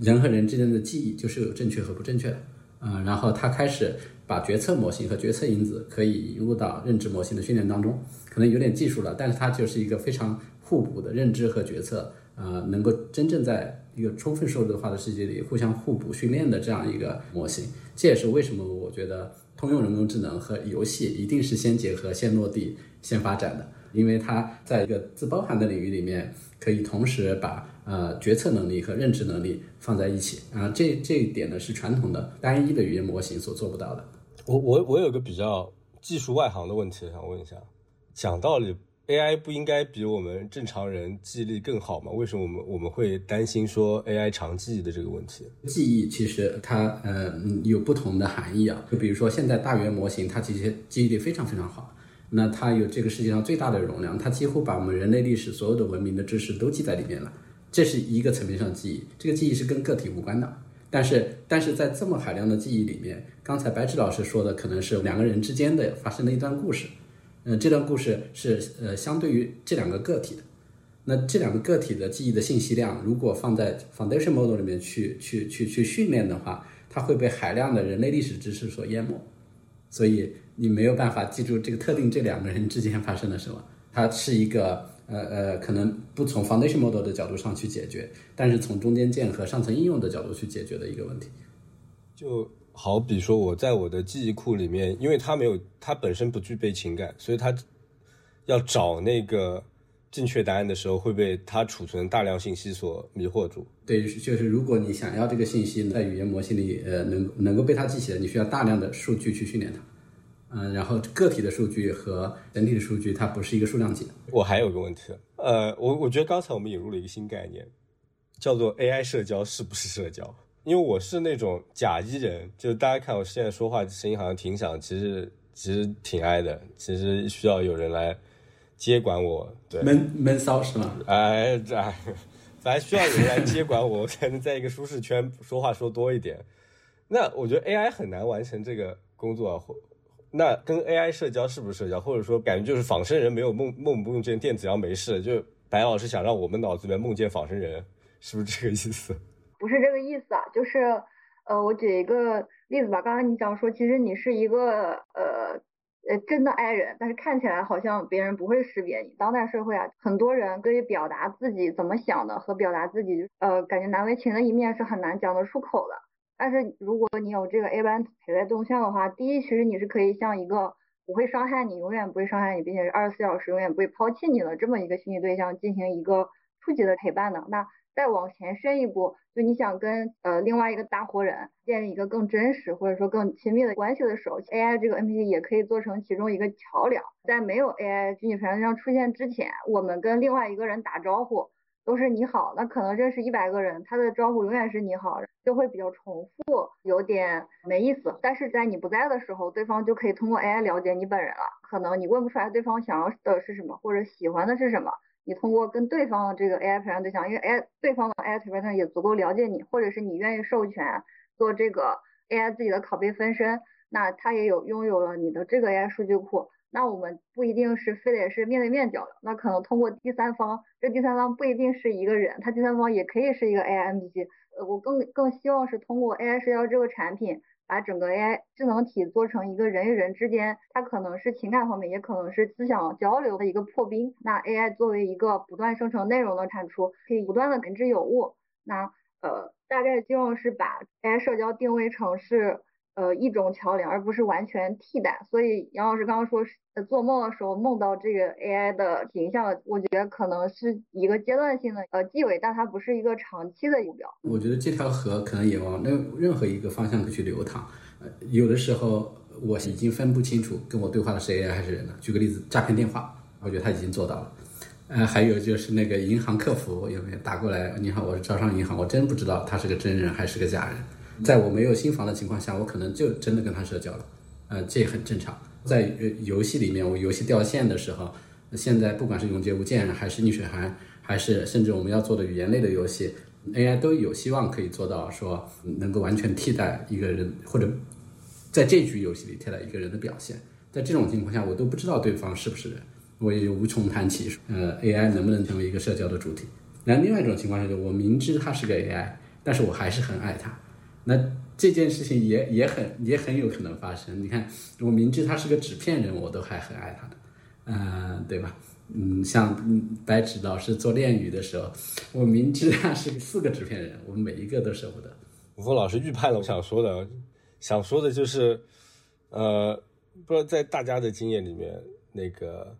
人和人之间的记忆就是有正确和不正确的，嗯，然后它开始把决策模型和决策因子可以引入到认知模型的训练当中，可能有点技术了，但是它就是一个非常互补的认知和决策。呃，能够真正在一个充分数字化的世界里互相互补训练的这样一个模型，这也是为什么我觉得通用人工智能和游戏一定是先结合、先落地、先发展的，因为它在一个自包含的领域里面，可以同时把呃决策能力和认知能力放在一起啊，这这一点呢是传统的单一的语言模型所做不到的。我我我有个比较技术外行的问题想问一下，讲道理。AI 不应该比我们正常人记忆力更好吗？为什么我们我们会担心说 AI 长记忆的这个问题？记忆其实它呃有不同的含义啊，就比如说现在大语言模型它其实记忆力非常非常好，那它有这个世界上最大的容量，它几乎把我们人类历史所有的文明的知识都记在里面了，这是一个层面上记忆，这个记忆是跟个体无关的。但是但是在这么海量的记忆里面，刚才白纸老师说的可能是两个人之间的发生的一段故事。嗯，这段故事是呃相对于这两个个体的，那这两个个体的记忆的信息量，如果放在 foundation model 里面去去去去训练的话，它会被海量的人类历史知识所淹没，所以你没有办法记住这个特定这两个人之间发生了什么。它是一个呃呃，可能不从 foundation model 的角度上去解决，但是从中间件和上层应用的角度去解决的一个问题，就。好比说，我在我的记忆库里面，因为它没有，它本身不具备情感，所以它要找那个正确答案的时候，会被它储存大量信息所迷惑住。对，就是如果你想要这个信息在语言模型里，呃，能能够被它记起来，你需要大量的数据去训练它。嗯，然后个体的数据和整体的数据，它不是一个数量级。我还有个问题，呃，我我觉得刚才我们引入了一个新概念，叫做 AI 社交是不是社交？因为我是那种假一人，就是大家看我现在说话声音好像挺响，其实其实挺矮的，其实需要有人来接管我，对，闷闷骚是吗？哎，哎，反正需要有人来接管我，我才能在一个舒适圈说话说多一点。那我觉得 AI 很难完成这个工作，或那跟 AI 社交是不是社交？或者说感觉就是仿生人没有梦梦不梦见电子羊没事，就白老师想让我们脑子里面梦见仿生人，是不是这个意思？不是这个意思啊，就是，呃，我举一个例子吧。刚刚你讲说，其实你是一个呃呃真的 I 人，但是看起来好像别人不会识别你。当代社会啊，很多人对于表达自己怎么想的和表达自己呃感觉难为情的一面是很难讲得出口的。但是如果你有这个 A 班陪在动向的话，第一，其实你是可以像一个不会伤害你、永远不会伤害你，并且是二十四小时永远不会抛弃你的这么一个虚拟对象进行一个初级的陪伴的。那再往前伸一步，就你想跟呃另外一个大活人建立一个更真实或者说更亲密的关系的时候，AI 这个 NPC 也可以做成其中一个桥梁。在没有 AI 虚拟陪伴对象出现之前，我们跟另外一个人打招呼都是你好，那可能认识一百个人，他的招呼永远是你好，就会比较重复，有点没意思。但是在你不在的时候，对方就可以通过 AI 了解你本人了，可能你问不出来对方想要的是什么或者喜欢的是什么。你通过跟对方的这个 AI 陪伴对象，因为 AI 对方的 AI 陪伴对象也足够了解你，或者是你愿意授权做这个 AI 自己的拷贝分身，那他也有拥有了你的这个 AI 数据库。那我们不一定是非得是面对面交流，那可能通过第三方，这第三方不一定是一个人，他第三方也可以是一个 AI NPC。呃，我更更希望是通过 AI 社交这个产品，把整个 AI 智能体做成一个人与人之间，它可能是情感方面，也可能是思想交流的一个破冰。那 AI 作为一个不断生成内容的产出，可以不断的感知有物。那呃，大概希望是把 AI 社交定位成是。呃，一种桥梁，而不是完全替代。所以杨老师刚刚说，做梦的时候梦到这个 AI 的形象，我觉得可能是一个阶段性的呃纪委，但它不是一个长期的目标。我觉得这条河可能也往任任何一个方向去流淌。呃，有的时候我已经分不清楚跟我对话的是 AI 还是人了。举个例子，诈骗电话，我觉得他已经做到了。呃，还有就是那个银行客服有没有打过来？你好，我是招商银行，我真不知道他是个真人还是个假人。在我没有新房的情况下，我可能就真的跟他社交了，呃，这也很正常。在游戏里面，我游戏掉线的时候，现在不管是永劫无间还是逆水寒，还是甚至我们要做的语言类的游戏，AI 都有希望可以做到说能够完全替代一个人，或者在这局游戏里替代一个人的表现。在这种情况下，我都不知道对方是不是人，我也无从谈起。呃，AI 能不能成为一个社交的主体？那另外一种情况下，就我明知他是个 AI，但是我还是很爱他。那这件事情也也很也很有可能发生。你看，我明知他是个纸片人，我都还很爱他的，嗯，对吧？嗯，像白纸老师做恋语的时候，我明知他是四个纸片人，我每一个都舍不得。吴峰老师预判了我想说的，想说的就是，呃，不知道在大家的经验里面，那个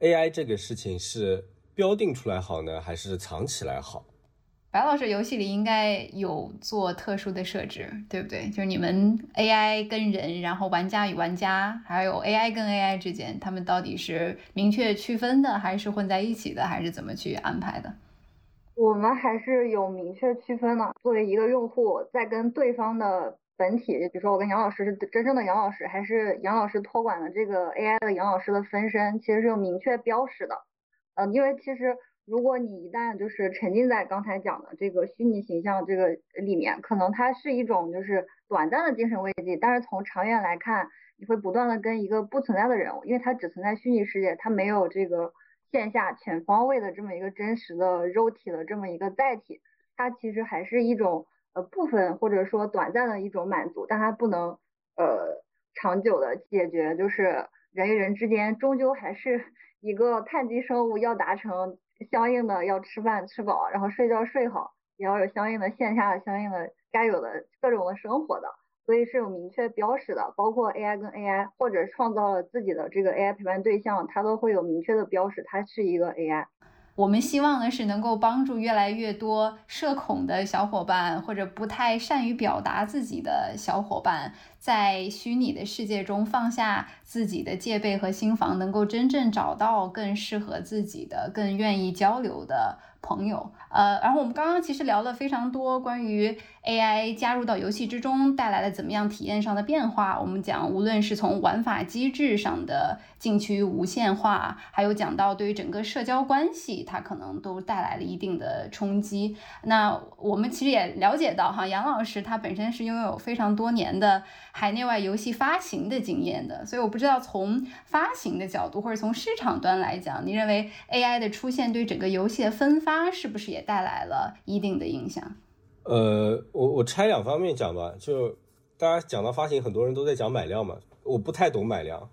AI 这个事情是标定出来好呢，还是藏起来好？白老师，游戏里应该有做特殊的设置，对不对？就是你们 AI 跟人，然后玩家与玩家，还有 AI 跟 AI 之间，他们到底是明确区分的，还是混在一起的，还是怎么去安排的？我们还是有明确区分的。作为一个用户，在跟对方的本体，比如说我跟杨老师是真正的杨老师，还是杨老师托管的这个 AI 的杨老师的分身，其实是有明确标识的。嗯，因为其实。如果你一旦就是沉浸在刚才讲的这个虚拟形象这个里面，可能它是一种就是短暂的精神慰藉，但是从长远来看，你会不断的跟一个不存在的人物，因为它只存在虚拟世界，它没有这个线下全方位的这么一个真实的肉体的这么一个载体，它其实还是一种呃部分或者说短暂的一种满足，但它不能呃长久的解决，就是人与人之间终究还是 一个碳基生物要达成。相应的要吃饭吃饱，然后睡觉睡好，也要有相应的线下的相应的该有的各种的生活的，所以是有明确标识的。包括 AI 跟 AI，或者创造了自己的这个 AI 陪伴对象，它都会有明确的标识，它是一个 AI。我们希望的是能够帮助越来越多社恐的小伙伴，或者不太善于表达自己的小伙伴，在虚拟的世界中放下自己的戒备和心防，能够真正找到更适合自己的、更愿意交流的。朋友，呃，然后我们刚刚其实聊了非常多关于 AI 加入到游戏之中带来了怎么样体验上的变化。我们讲，无论是从玩法机制上的禁区无限化，还有讲到对于整个社交关系，它可能都带来了一定的冲击。那我们其实也了解到，哈，杨老师他本身是拥有非常多年的海内外游戏发行的经验的，所以我不知道从发行的角度或者从市场端来讲，你认为 AI 的出现对整个游戏的分发？是不是也带来了一定的影响？呃，我我拆两方面讲吧。就大家讲到发行，很多人都在讲买量嘛。我不太懂买量，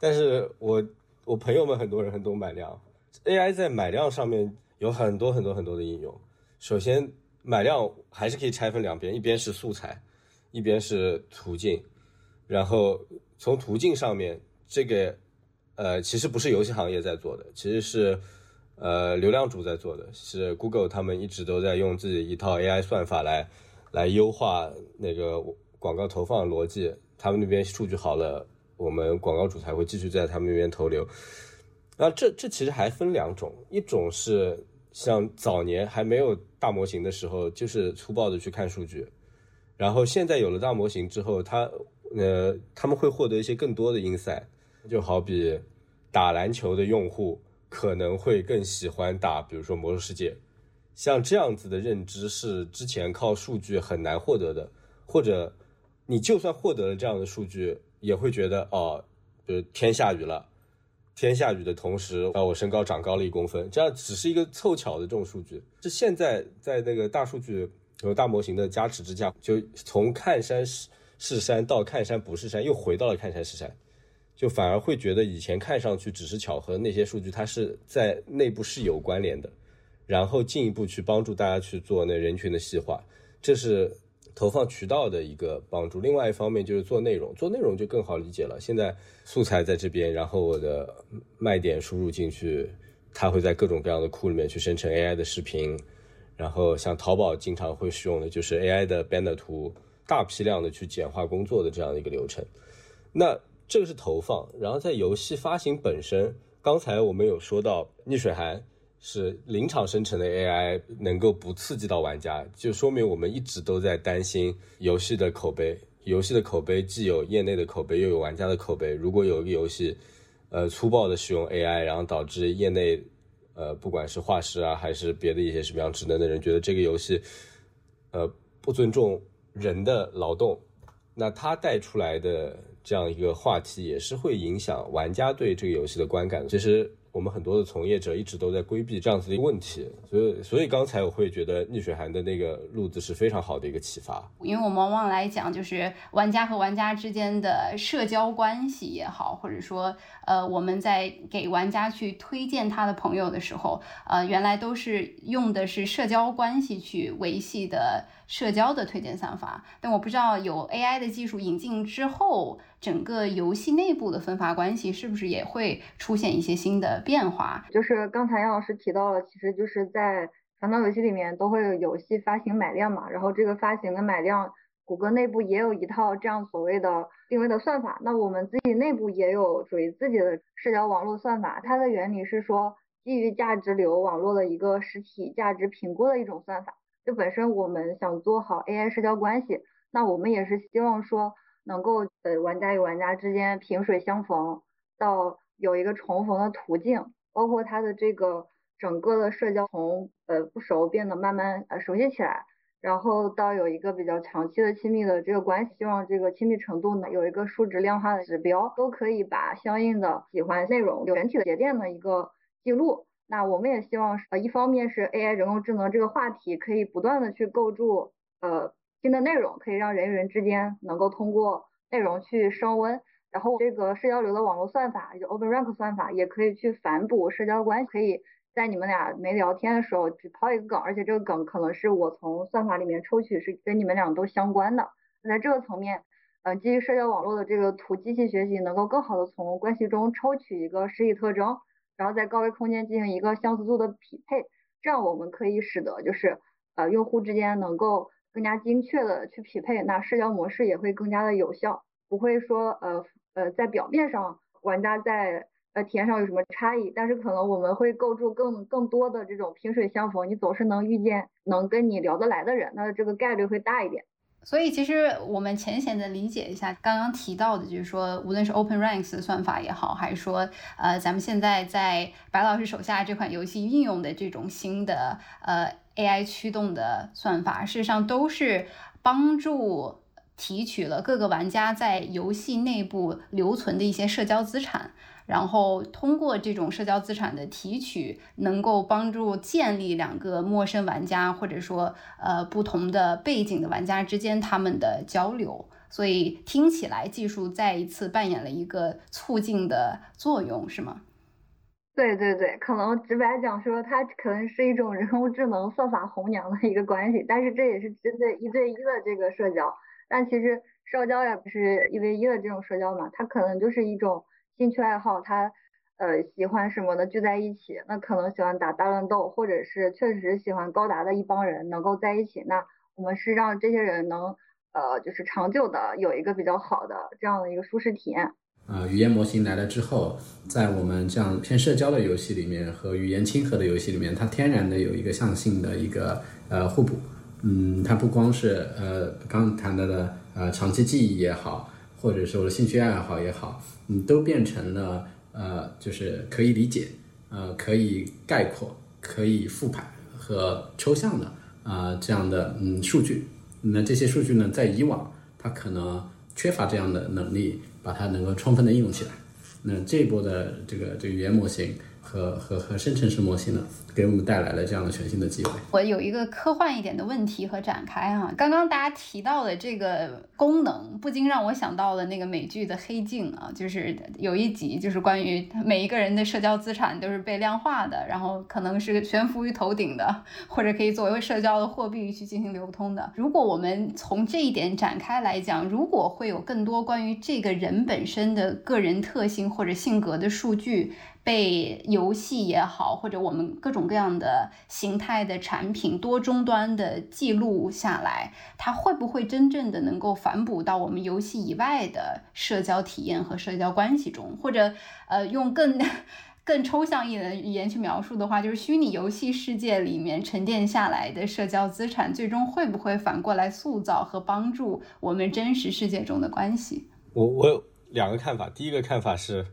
但是我我朋友们很多人很懂买量。AI 在买量上面有很多很多很多的应用。首先，买量还是可以拆分两边，一边是素材，一边是途径。然后从途径上面，这个呃，其实不是游戏行业在做的，其实是。呃，流量主在做的是 Google，他们一直都在用自己一套 AI 算法来来优化那个广告投放逻辑。他们那边数据好了，我们广告主才会继续在他们那边投流。那这这其实还分两种，一种是像早年还没有大模型的时候，就是粗暴的去看数据，然后现在有了大模型之后，他呃他们会获得一些更多的 insight，就好比打篮球的用户。可能会更喜欢打，比如说《魔兽世界》，像这样子的认知是之前靠数据很难获得的，或者你就算获得了这样的数据，也会觉得哦，比如天下雨了，天下雨的同时，啊，我身高长高了一公分，这样只是一个凑巧的这种数据。是现在在那个大数据和大模型的加持之下，就从看山是是山到看山不是山，又回到了看山是山，就反而会觉得以前看上去只是巧合那些数据，它是在内部是有关联的，然后进一步去帮助大家去做那人群的细化，这是。投放渠道的一个帮助，另外一方面就是做内容，做内容就更好理解了。现在素材在这边，然后我的卖点输入进去，它会在各种各样的库里面去生成 AI 的视频。然后像淘宝经常会使用的就是 AI 的 banner 图，大批量的去简化工作的这样的一个流程。那这个是投放，然后在游戏发行本身，刚才我们有说到逆水寒。是临场生成的 AI 能够不刺激到玩家，就说明我们一直都在担心游戏的口碑。游戏的口碑既有业内的口碑，又有玩家的口碑。如果有一个游戏，呃，粗暴的使用 AI，然后导致业内，呃，不管是画师啊，还是别的一些什么样职能的人，觉得这个游戏，呃，不尊重人的劳动，那它带出来的这样一个话题，也是会影响玩家对这个游戏的观感。其实。我们很多的从业者一直都在规避这样子的一个问题，所以所以刚才我会觉得逆水寒的那个路子是非常好的一个启发。因为我们往往来讲，就是玩家和玩家之间的社交关系也好，或者说呃我们在给玩家去推荐他的朋友的时候，呃原来都是用的是社交关系去维系的。社交的推荐算法，但我不知道有 AI 的技术引进之后，整个游戏内部的分发关系是不是也会出现一些新的变化？就是刚才杨老师提到了，其实就是在传统游戏里面都会有游戏发行买量嘛，然后这个发行的买量，谷歌内部也有一套这样所谓的定位的算法，那我们自己内部也有属于自己的社交网络算法，它的原理是说基于价值流网络的一个实体价值评估的一种算法。就本身我们想做好 AI 社交关系，那我们也是希望说能够呃玩家与玩家之间萍水相逢，到有一个重逢的途径，包括它的这个整个的社交从呃不熟变得慢慢呃熟悉起来，然后到有一个比较长期的亲密的这个关系，希望这个亲密程度呢有一个数值量化的指标，都可以把相应的喜欢内容有整体的节点的一个记录。那我们也希望，呃，一方面是 AI 人工智能这个话题可以不断的去构筑，呃，新的内容，可以让人与人之间能够通过内容去升温。然后这个社交流的网络算法，就 OpenRank 算法，也可以去反哺社交关系，可以在你们俩没聊天的时候只抛一个梗，而且这个梗可能是我从算法里面抽取，是跟你们俩都相关的。那在这个层面，呃，基于社交网络的这个图机器学习，能够更好的从关系中抽取一个实体特征。然后在高维空间进行一个相似度的匹配，这样我们可以使得就是呃用户之间能够更加精确的去匹配，那社交模式也会更加的有效，不会说呃呃在表面上玩家在呃体验上有什么差异，但是可能我们会构筑更更多的这种萍水相逢，你总是能遇见能跟你聊得来的人，那这个概率会大一点。所以，其实我们浅显的理解一下刚刚提到的，就是说，无论是 Open Ranks 的算法也好，还是说，呃，咱们现在在白老师手下这款游戏运用的这种新的呃 AI 驱动的算法，事实上都是帮助提取了各个玩家在游戏内部留存的一些社交资产。然后通过这种社交资产的提取，能够帮助建立两个陌生玩家或者说呃不同的背景的玩家之间他们的交流。所以听起来技术再一次扮演了一个促进的作用，是吗？对对对，可能直白讲说，它可能是一种人工智能算法红娘的一个关系，但是这也是针对一对一的这个社交。但其实社交也不是一 v 一的这种社交嘛，它可能就是一种。兴趣爱好，他呃喜欢什么的聚在一起，那可能喜欢打大乱斗，或者是确实喜欢高达的一帮人能够在一起，那我们是让这些人能呃就是长久的有一个比较好的这样的一个舒适体验。呃，语言模型来了之后，在我们这样偏社交的游戏里面和语言亲和的游戏里面，它天然的有一个向性的一个呃互补。嗯，它不光是呃刚谈到的呃长期记忆也好。或者是我的兴趣爱好也好，嗯，都变成了呃，就是可以理解，呃，可以概括，可以复盘和抽象的啊这样的嗯数据。那这些数据呢，在以往它可能缺乏这样的能力，把它能够充分的应用起来。那这一波的这个这个语言模型和和和生成式模型呢，给我们带来了这样的全新的机会。我有一个科幻一点的问题和展开哈，刚刚大家提到的这个功能，不禁让我想到了那个美剧的《黑镜》啊，就是有一集就是关于每一个人的社交资产都是被量化的，然后可能是悬浮于头顶的，或者可以作为社交的货币去进行流通的。如果我们从这一点展开来讲，如果会有更多关于这个人本身的个人特性或者性格的数据。被游戏也好，或者我们各种各样的形态的产品多终端的记录下来，它会不会真正的能够反哺到我们游戏以外的社交体验和社交关系中？或者，呃，用更更抽象一点的语言去描述的话，就是虚拟游戏世界里面沉淀下来的社交资产，最终会不会反过来塑造和帮助我们真实世界中的关系？我我有两个看法，第一个看法是。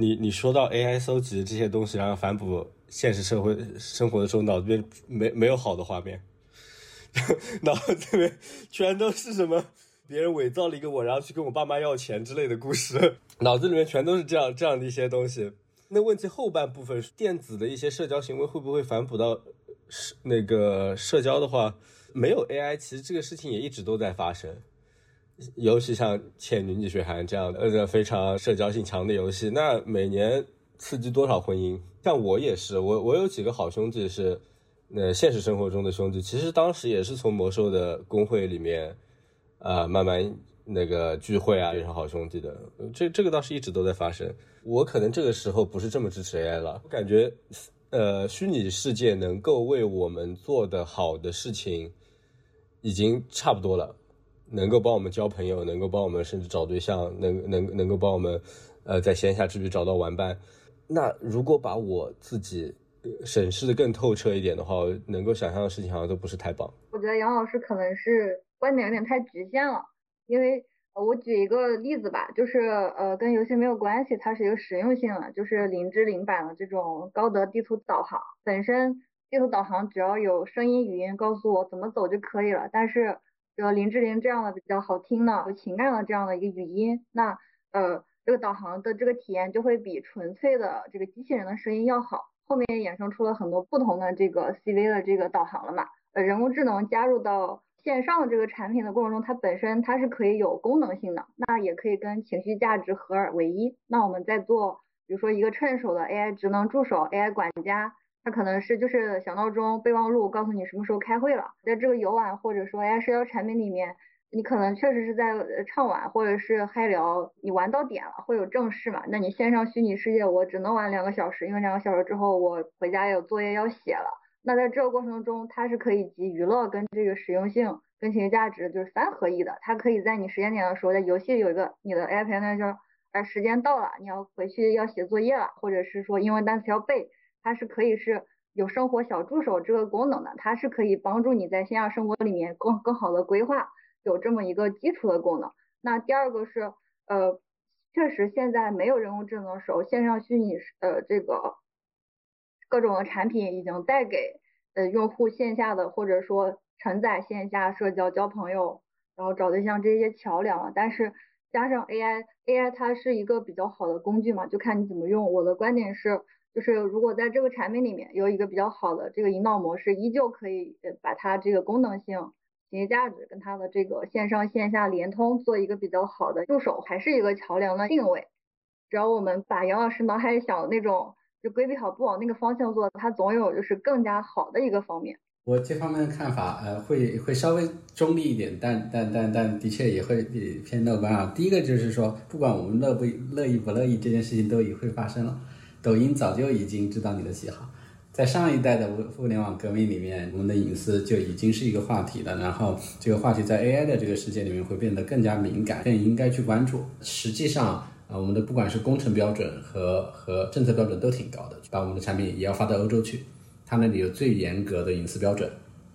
你你说到 AI 搜集这些东西，然后反哺现实社会生活的时候，脑子边没没有好的画面，脑子里面全都是什么别人伪造了一个我，然后去跟我爸妈要钱之类的故事，脑子里面全都是这样这样的一些东西。那问题后半部分电子的一些社交行为会不会反哺到那个社交的话，没有 AI，其实这个事情也一直都在发生。尤其像《倩女逆水寒》这样的呃非常社交性强的游戏，那每年刺激多少婚姻？像我也是，我我有几个好兄弟是，那现实生活中的兄弟，其实当时也是从魔兽的公会里面，啊慢慢那个聚会啊变成好兄弟的。这这个倒是一直都在发生。我可能这个时候不是这么支持 AI 了，我感觉，呃，虚拟世界能够为我们做的好的事情，已经差不多了。能够帮我们交朋友，能够帮我们甚至找对象，能能能够帮我们，呃，在闲暇之余找到玩伴。那如果把我自己审视的更透彻一点的话，能够想象的事情好像都不是太棒。我觉得杨老师可能是观点有点太局限了，因为我举一个例子吧，就是呃跟游戏没有关系，它是一个实用性的，就是零之零版的这种高德地图导航。本身地图导航只要有声音语音告诉我怎么走就可以了，但是。就林志玲这样的比较好听的、有情感的这样的一个语音，那呃这个导航的这个体验就会比纯粹的这个机器人的声音要好。后面衍生出了很多不同的这个 CV 的这个导航了嘛？呃，人工智能加入到线上的这个产品的过程中，它本身它是可以有功能性的，那也可以跟情绪价值合二为一。那我们在做，比如说一个趁手的 AI 智能助手、AI 管家。它可能是就是小闹钟备忘录，告诉你什么时候开会了。在这个游玩或者说 AI 社交产品里面，你可能确实是在畅玩或者是嗨聊，你玩到点了会有正事嘛？那你线上虚拟世界我只能玩两个小时，因为两个小时之后我回家有作业要写了。那在这个过程中，它是可以集娱乐跟这个实用性跟情绪价值就是三合一的。它可以在你时间点的时候，在游戏里有一个你的 AI 陪伴，就哎时间到了，你要回去要写作业了，或者是说英文单词要背。它是可以是有生活小助手这个功能的，它是可以帮助你在线下生活里面更更好的规划，有这么一个基础的功能。那第二个是，呃，确实现在没有人工智能的时候，线上虚拟呃这个各种的产品已经带给呃用户线下的或者说承载线下社交、交朋友，然后找对象这些桥梁了。但是加上 AI，AI 它是一个比较好的工具嘛，就看你怎么用。我的观点是。就是如果在这个产品里面有一个比较好的这个引导模式，依旧可以把它这个功能性、企业价值跟它的这个线上线下联通做一个比较好的助手，还是一个桥梁的定位。只要我们把杨老师脑海里想的那种就规避好，不往那个方向做，它总有就是更加好的一个方面。我这方面的看法，呃，会会稍微中立一点，但但但但的确也会偏乐观啊。第一个就是说，不管我们乐不乐意不乐意，这件事情都已会发生了。抖音早就已经知道你的喜好，在上一代的互互联网革命里面，我们的隐私就已经是一个话题了。然后这个话题在 AI 的这个世界里面会变得更加敏感，更应该去关注。实际上，啊，我们的不管是工程标准和和政策标准都挺高的，把我们的产品也要发到欧洲去，它那里有最严格的隐私标准。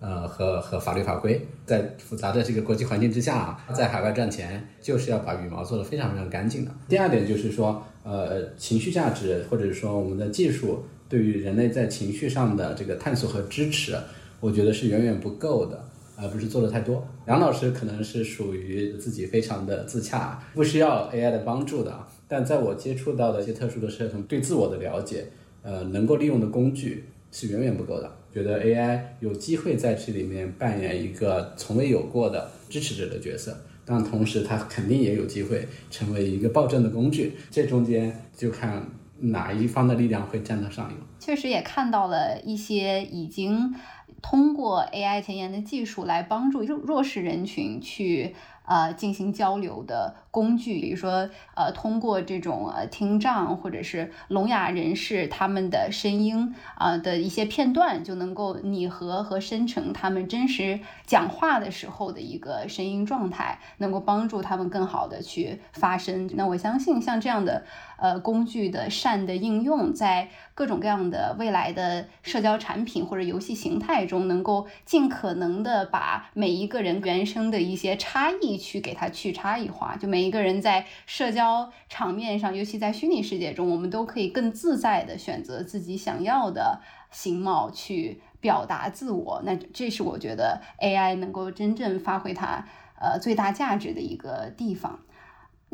呃，和和法律法规，在复杂的这个国际环境之下啊，在海外赚钱就是要把羽毛做得非常非常干净的。第二点就是说，呃，情绪价值或者说我们的技术对于人类在情绪上的这个探索和支持，我觉得是远远不够的，而不是做的太多。梁老师可能是属于自己非常的自洽，不需要 AI 的帮助的，但在我接触到的一些特殊的社团，对自我的了解。呃能够利用的工具是远远不够的。觉得 AI 有机会在这里面扮演一个从未有过的支持者的角色，但同时它肯定也有机会成为一个暴政的工具。这中间就看哪一方的力量会占得上游。确实也看到了一些已经通过 AI 前沿的技术来帮助弱弱势人群去。呃，进行交流的工具，比如说，呃，通过这种呃听障或者是聋哑人士他们的声音啊的一些片段，就能够拟合和生成他们真实讲话的时候的一个声音状态，能够帮助他们更好的去发声。那我相信，像这样的呃工具的善的应用，在各种各样的未来的社交产品或者游戏形态中，能够尽可能的把每一个人原生的一些差异。去给它去差异化，就每一个人在社交场面上，尤其在虚拟世界中，我们都可以更自在的选择自己想要的形貌去表达自我。那这是我觉得 AI 能够真正发挥它呃最大价值的一个地方。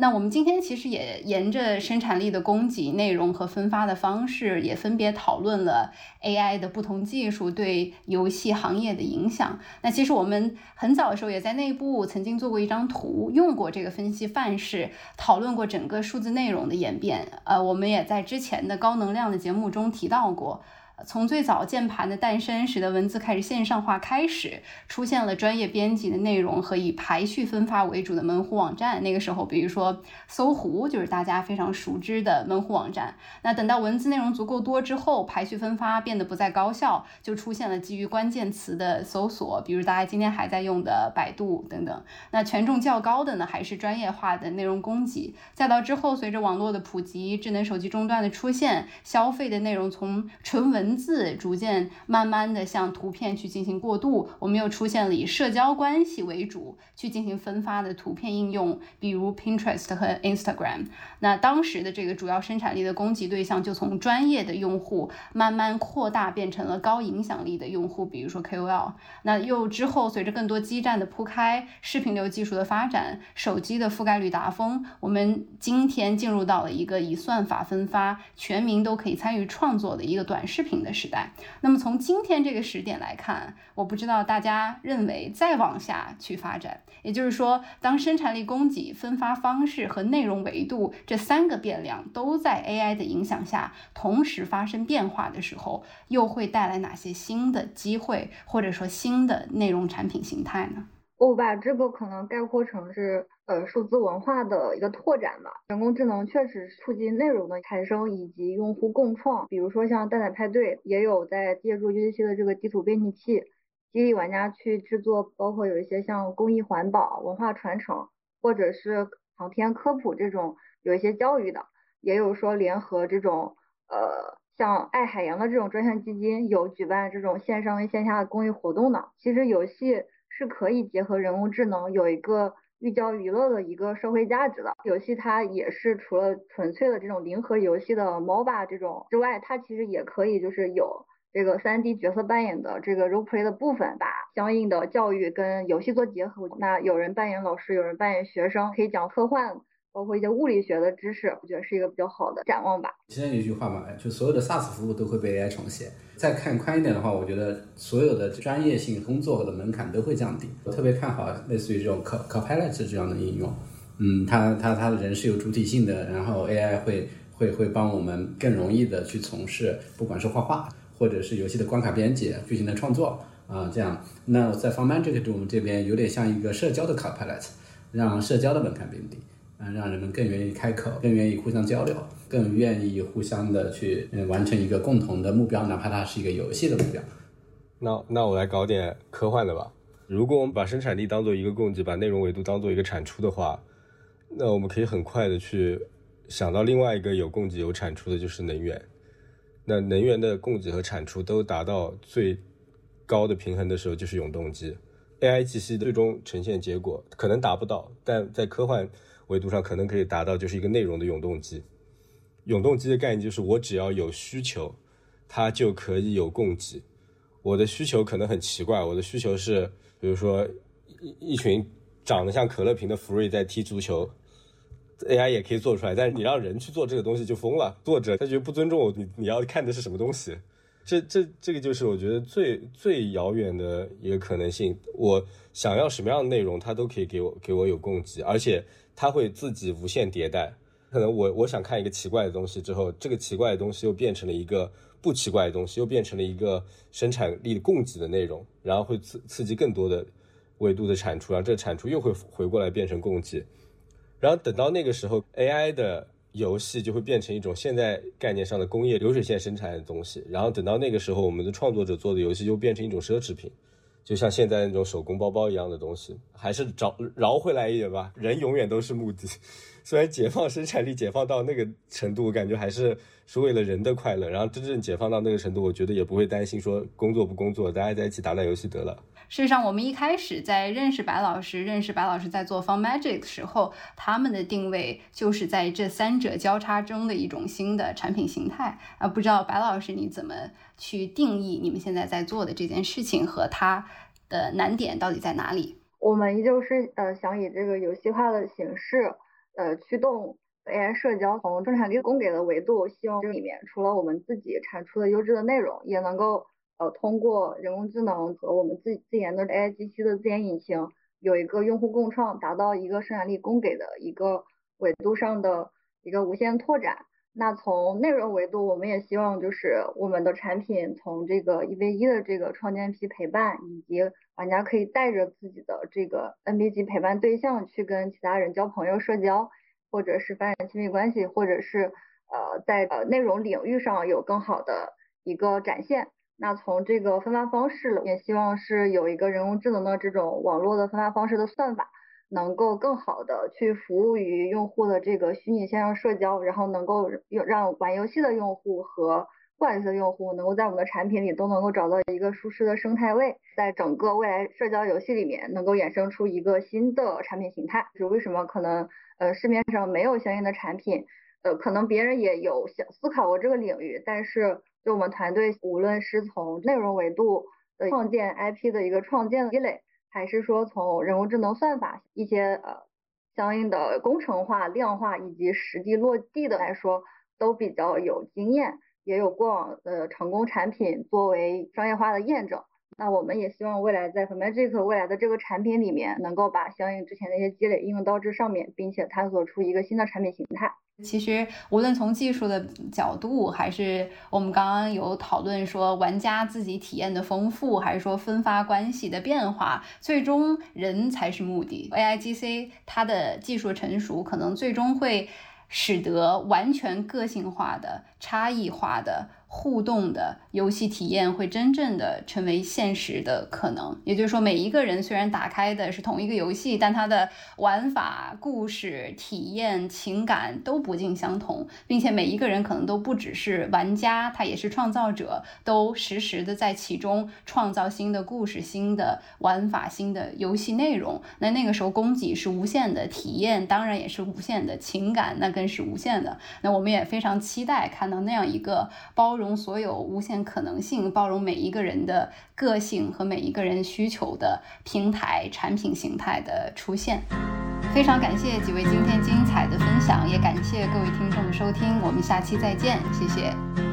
那我们今天其实也沿着生产力的供给、内容和分发的方式，也分别讨论了 AI 的不同技术对游戏行业的影响。那其实我们很早的时候也在内部曾经做过一张图，用过这个分析范式，讨论过整个数字内容的演变。呃，我们也在之前的高能量的节目中提到过。从最早键盘的诞生，使得文字开始线上化开始，出现了专业编辑的内容和以排序分发为主的门户网站。那个时候，比如说搜狐就是大家非常熟知的门户网站。那等到文字内容足够多之后，排序分发变得不再高效，就出现了基于关键词的搜索，比如大家今天还在用的百度等等。那权重较高的呢，还是专业化的内容供给。再到之后，随着网络的普及，智能手机终端的出现，消费的内容从纯文。文字逐渐慢慢的向图片去进行过渡，我们又出现了以社交关系为主去进行分发的图片应用，比如 Pinterest 和 Instagram。那当时的这个主要生产力的供给对象就从专业的用户慢慢扩大变成了高影响力的用户，比如说 KOL。那又之后随着更多基站的铺开，视频流技术的发展，手机的覆盖率达峰，我们今天进入到了一个以算法分发，全民都可以参与创作的一个短视频。的时代，那么从今天这个时点来看，我不知道大家认为再往下去发展，也就是说，当生产力供给、分发方式和内容维度这三个变量都在 AI 的影响下同时发生变化的时候，又会带来哪些新的机会，或者说新的内容产品形态呢？我把这个可能概括成是。呃，数字文化的一个拓展吧。人工智能确实促进内容的产生以及用户共创，比如说像蛋仔派对，也有在借助 UGC 的这个地图编辑器，激励玩家去制作，包括有一些像公益环保、文化传承，或者是航天科普这种有一些教育的，也有说联合这种呃像爱海洋的这种专项基金，有举办这种线上线下的公益活动的。其实游戏是可以结合人工智能，有一个。寓教于乐的一个社会价值的游戏，它也是除了纯粹的这种零和游戏的 MOBA 这种之外，它其实也可以就是有这个 3D 角色扮演的这个 role play 的部分，把相应的教育跟游戏做结合。那有人扮演老师，有人扮演学生，可以讲科幻。包括一些物理学的知识，我觉得是一个比较好的展望吧。现在有一句话嘛，就所有的 SaaS 服务都会被 AI 重写。再看宽一点的话，我觉得所有的专业性工作的门槛都会降低。我特别看好类似于这种 Copilot 这样的应用。嗯，它它它的人是有主体性的，然后 AI 会会会帮我们更容易的去从事，不管是画画或者是游戏的关卡编辑、剧情的创作啊，这样。那在方班这个我们这边有点像一个社交的 Copilot，让社交的门槛变低。让人们更愿意开口，更愿意互相交流，更愿意互相的去完成一个共同的目标，哪怕它是一个游戏的目标。那那我来搞点科幻的吧。如果我们把生产力当做一个供给，把内容维度当做一个产出的话，那我们可以很快的去想到另外一个有供给有产出的就是能源。那能源的供给和产出都达到最高的平衡的时候，就是永动机。AI 机器最终呈现结果可能达不到，但在科幻。维度上可能可以达到，就是一个内容的永动机。永动机的概念就是，我只要有需求，它就可以有供给。我的需求可能很奇怪，我的需求是，比如说一一群长得像可乐瓶的福瑞在踢足球，AI 也可以做出来，但是你让人去做这个东西就疯了。作者他觉得不尊重我，你你要看的是什么东西？这这这个就是我觉得最最遥远的一个可能性。我想要什么样的内容，它都可以给我给我有供给，而且它会自己无限迭代。可能我我想看一个奇怪的东西之后，这个奇怪的东西又变成了一个不奇怪的东西，又变成了一个生产力供给的内容，然后会刺刺激更多的维度的产出，然后这个产出又会回过来变成供给。然后等到那个时候，AI 的游戏就会变成一种现在概念上的工业流水线生产的东西。然后等到那个时候，我们的创作者做的游戏又变成一种奢侈品，就像现在那种手工包包一样的东西。还是找饶回来一点吧，人永远都是目的。虽然解放生产力解放到那个程度，我感觉还是是为了人的快乐。然后真正解放到那个程度，我觉得也不会担心说工作不工作，大家在一起打打游戏得了。事实上，我们一开始在认识白老师，认识白老师在做 Fun Magic 的时候，他们的定位就是在这三者交叉中的一种新的产品形态啊。不知道白老师你怎么去定义你们现在在做的这件事情和它的难点到底在哪里？我们依旧是呃想以这个游戏化的形式呃驱动 AI 社交，从生产力供给的维度，希望这里面除了我们自己产出的优质的内容，也能够。呃，通过人工智能和我们自自研的 AI 机器的自研引擎，有一个用户共创，达到一个生产力供给的一个维度上的一个无限拓展。那从内容维度，我们也希望就是我们的产品从这个一 v 一的这个创建 P 陪伴，以及玩家可以带着自己的这个 N B G 陪伴对象去跟其他人交朋友、社交，或者是发展亲密关系，或者是呃在呃内容领域上有更好的一个展现。那从这个分发方式，也希望是有一个人工智能的这种网络的分发方式的算法，能够更好的去服务于用户的这个虚拟线上社交，然后能够让玩游戏的用户和不玩游戏的用户，能够在我们的产品里都能够找到一个舒适的生态位，在整个未来社交游戏里面，能够衍生出一个新的产品形态。就为什么可能呃市面上没有相应的产品，呃可能别人也有想思考过这个领域，但是。就我们团队，无论是从内容维度的创建 IP 的一个创建积累，还是说从人工智能算法一些呃相应的工程化、量化以及实际落地的来说，都比较有经验，也有过往的成功产品作为商业化的验证。那我们也希望未来在 Magic 未来的这个产品里面，能够把相应之前的一些积累应用到这上面，并且探索出一个新的产品形态。其实，无论从技术的角度，还是我们刚刚有讨论说玩家自己体验的丰富，还是说分发关系的变化，最终人才是目的。A I G C 它的技术成熟，可能最终会使得完全个性化的、差异化的。互动的游戏体验会真正的成为现实的可能，也就是说，每一个人虽然打开的是同一个游戏，但他的玩法、故事体验、情感都不尽相同，并且每一个人可能都不只是玩家，他也是创造者，都实时的在其中创造新的故事、新的玩法、新的游戏内容。那那个时候供给是无限的，体验当然也是无限的，情感那更是无限的。那我们也非常期待看到那样一个包。容所有无限可能性，包容每一个人的个性和每一个人需求的平台产品形态的出现。非常感谢几位今天精彩的分享，也感谢各位听众的收听，我们下期再见，谢谢。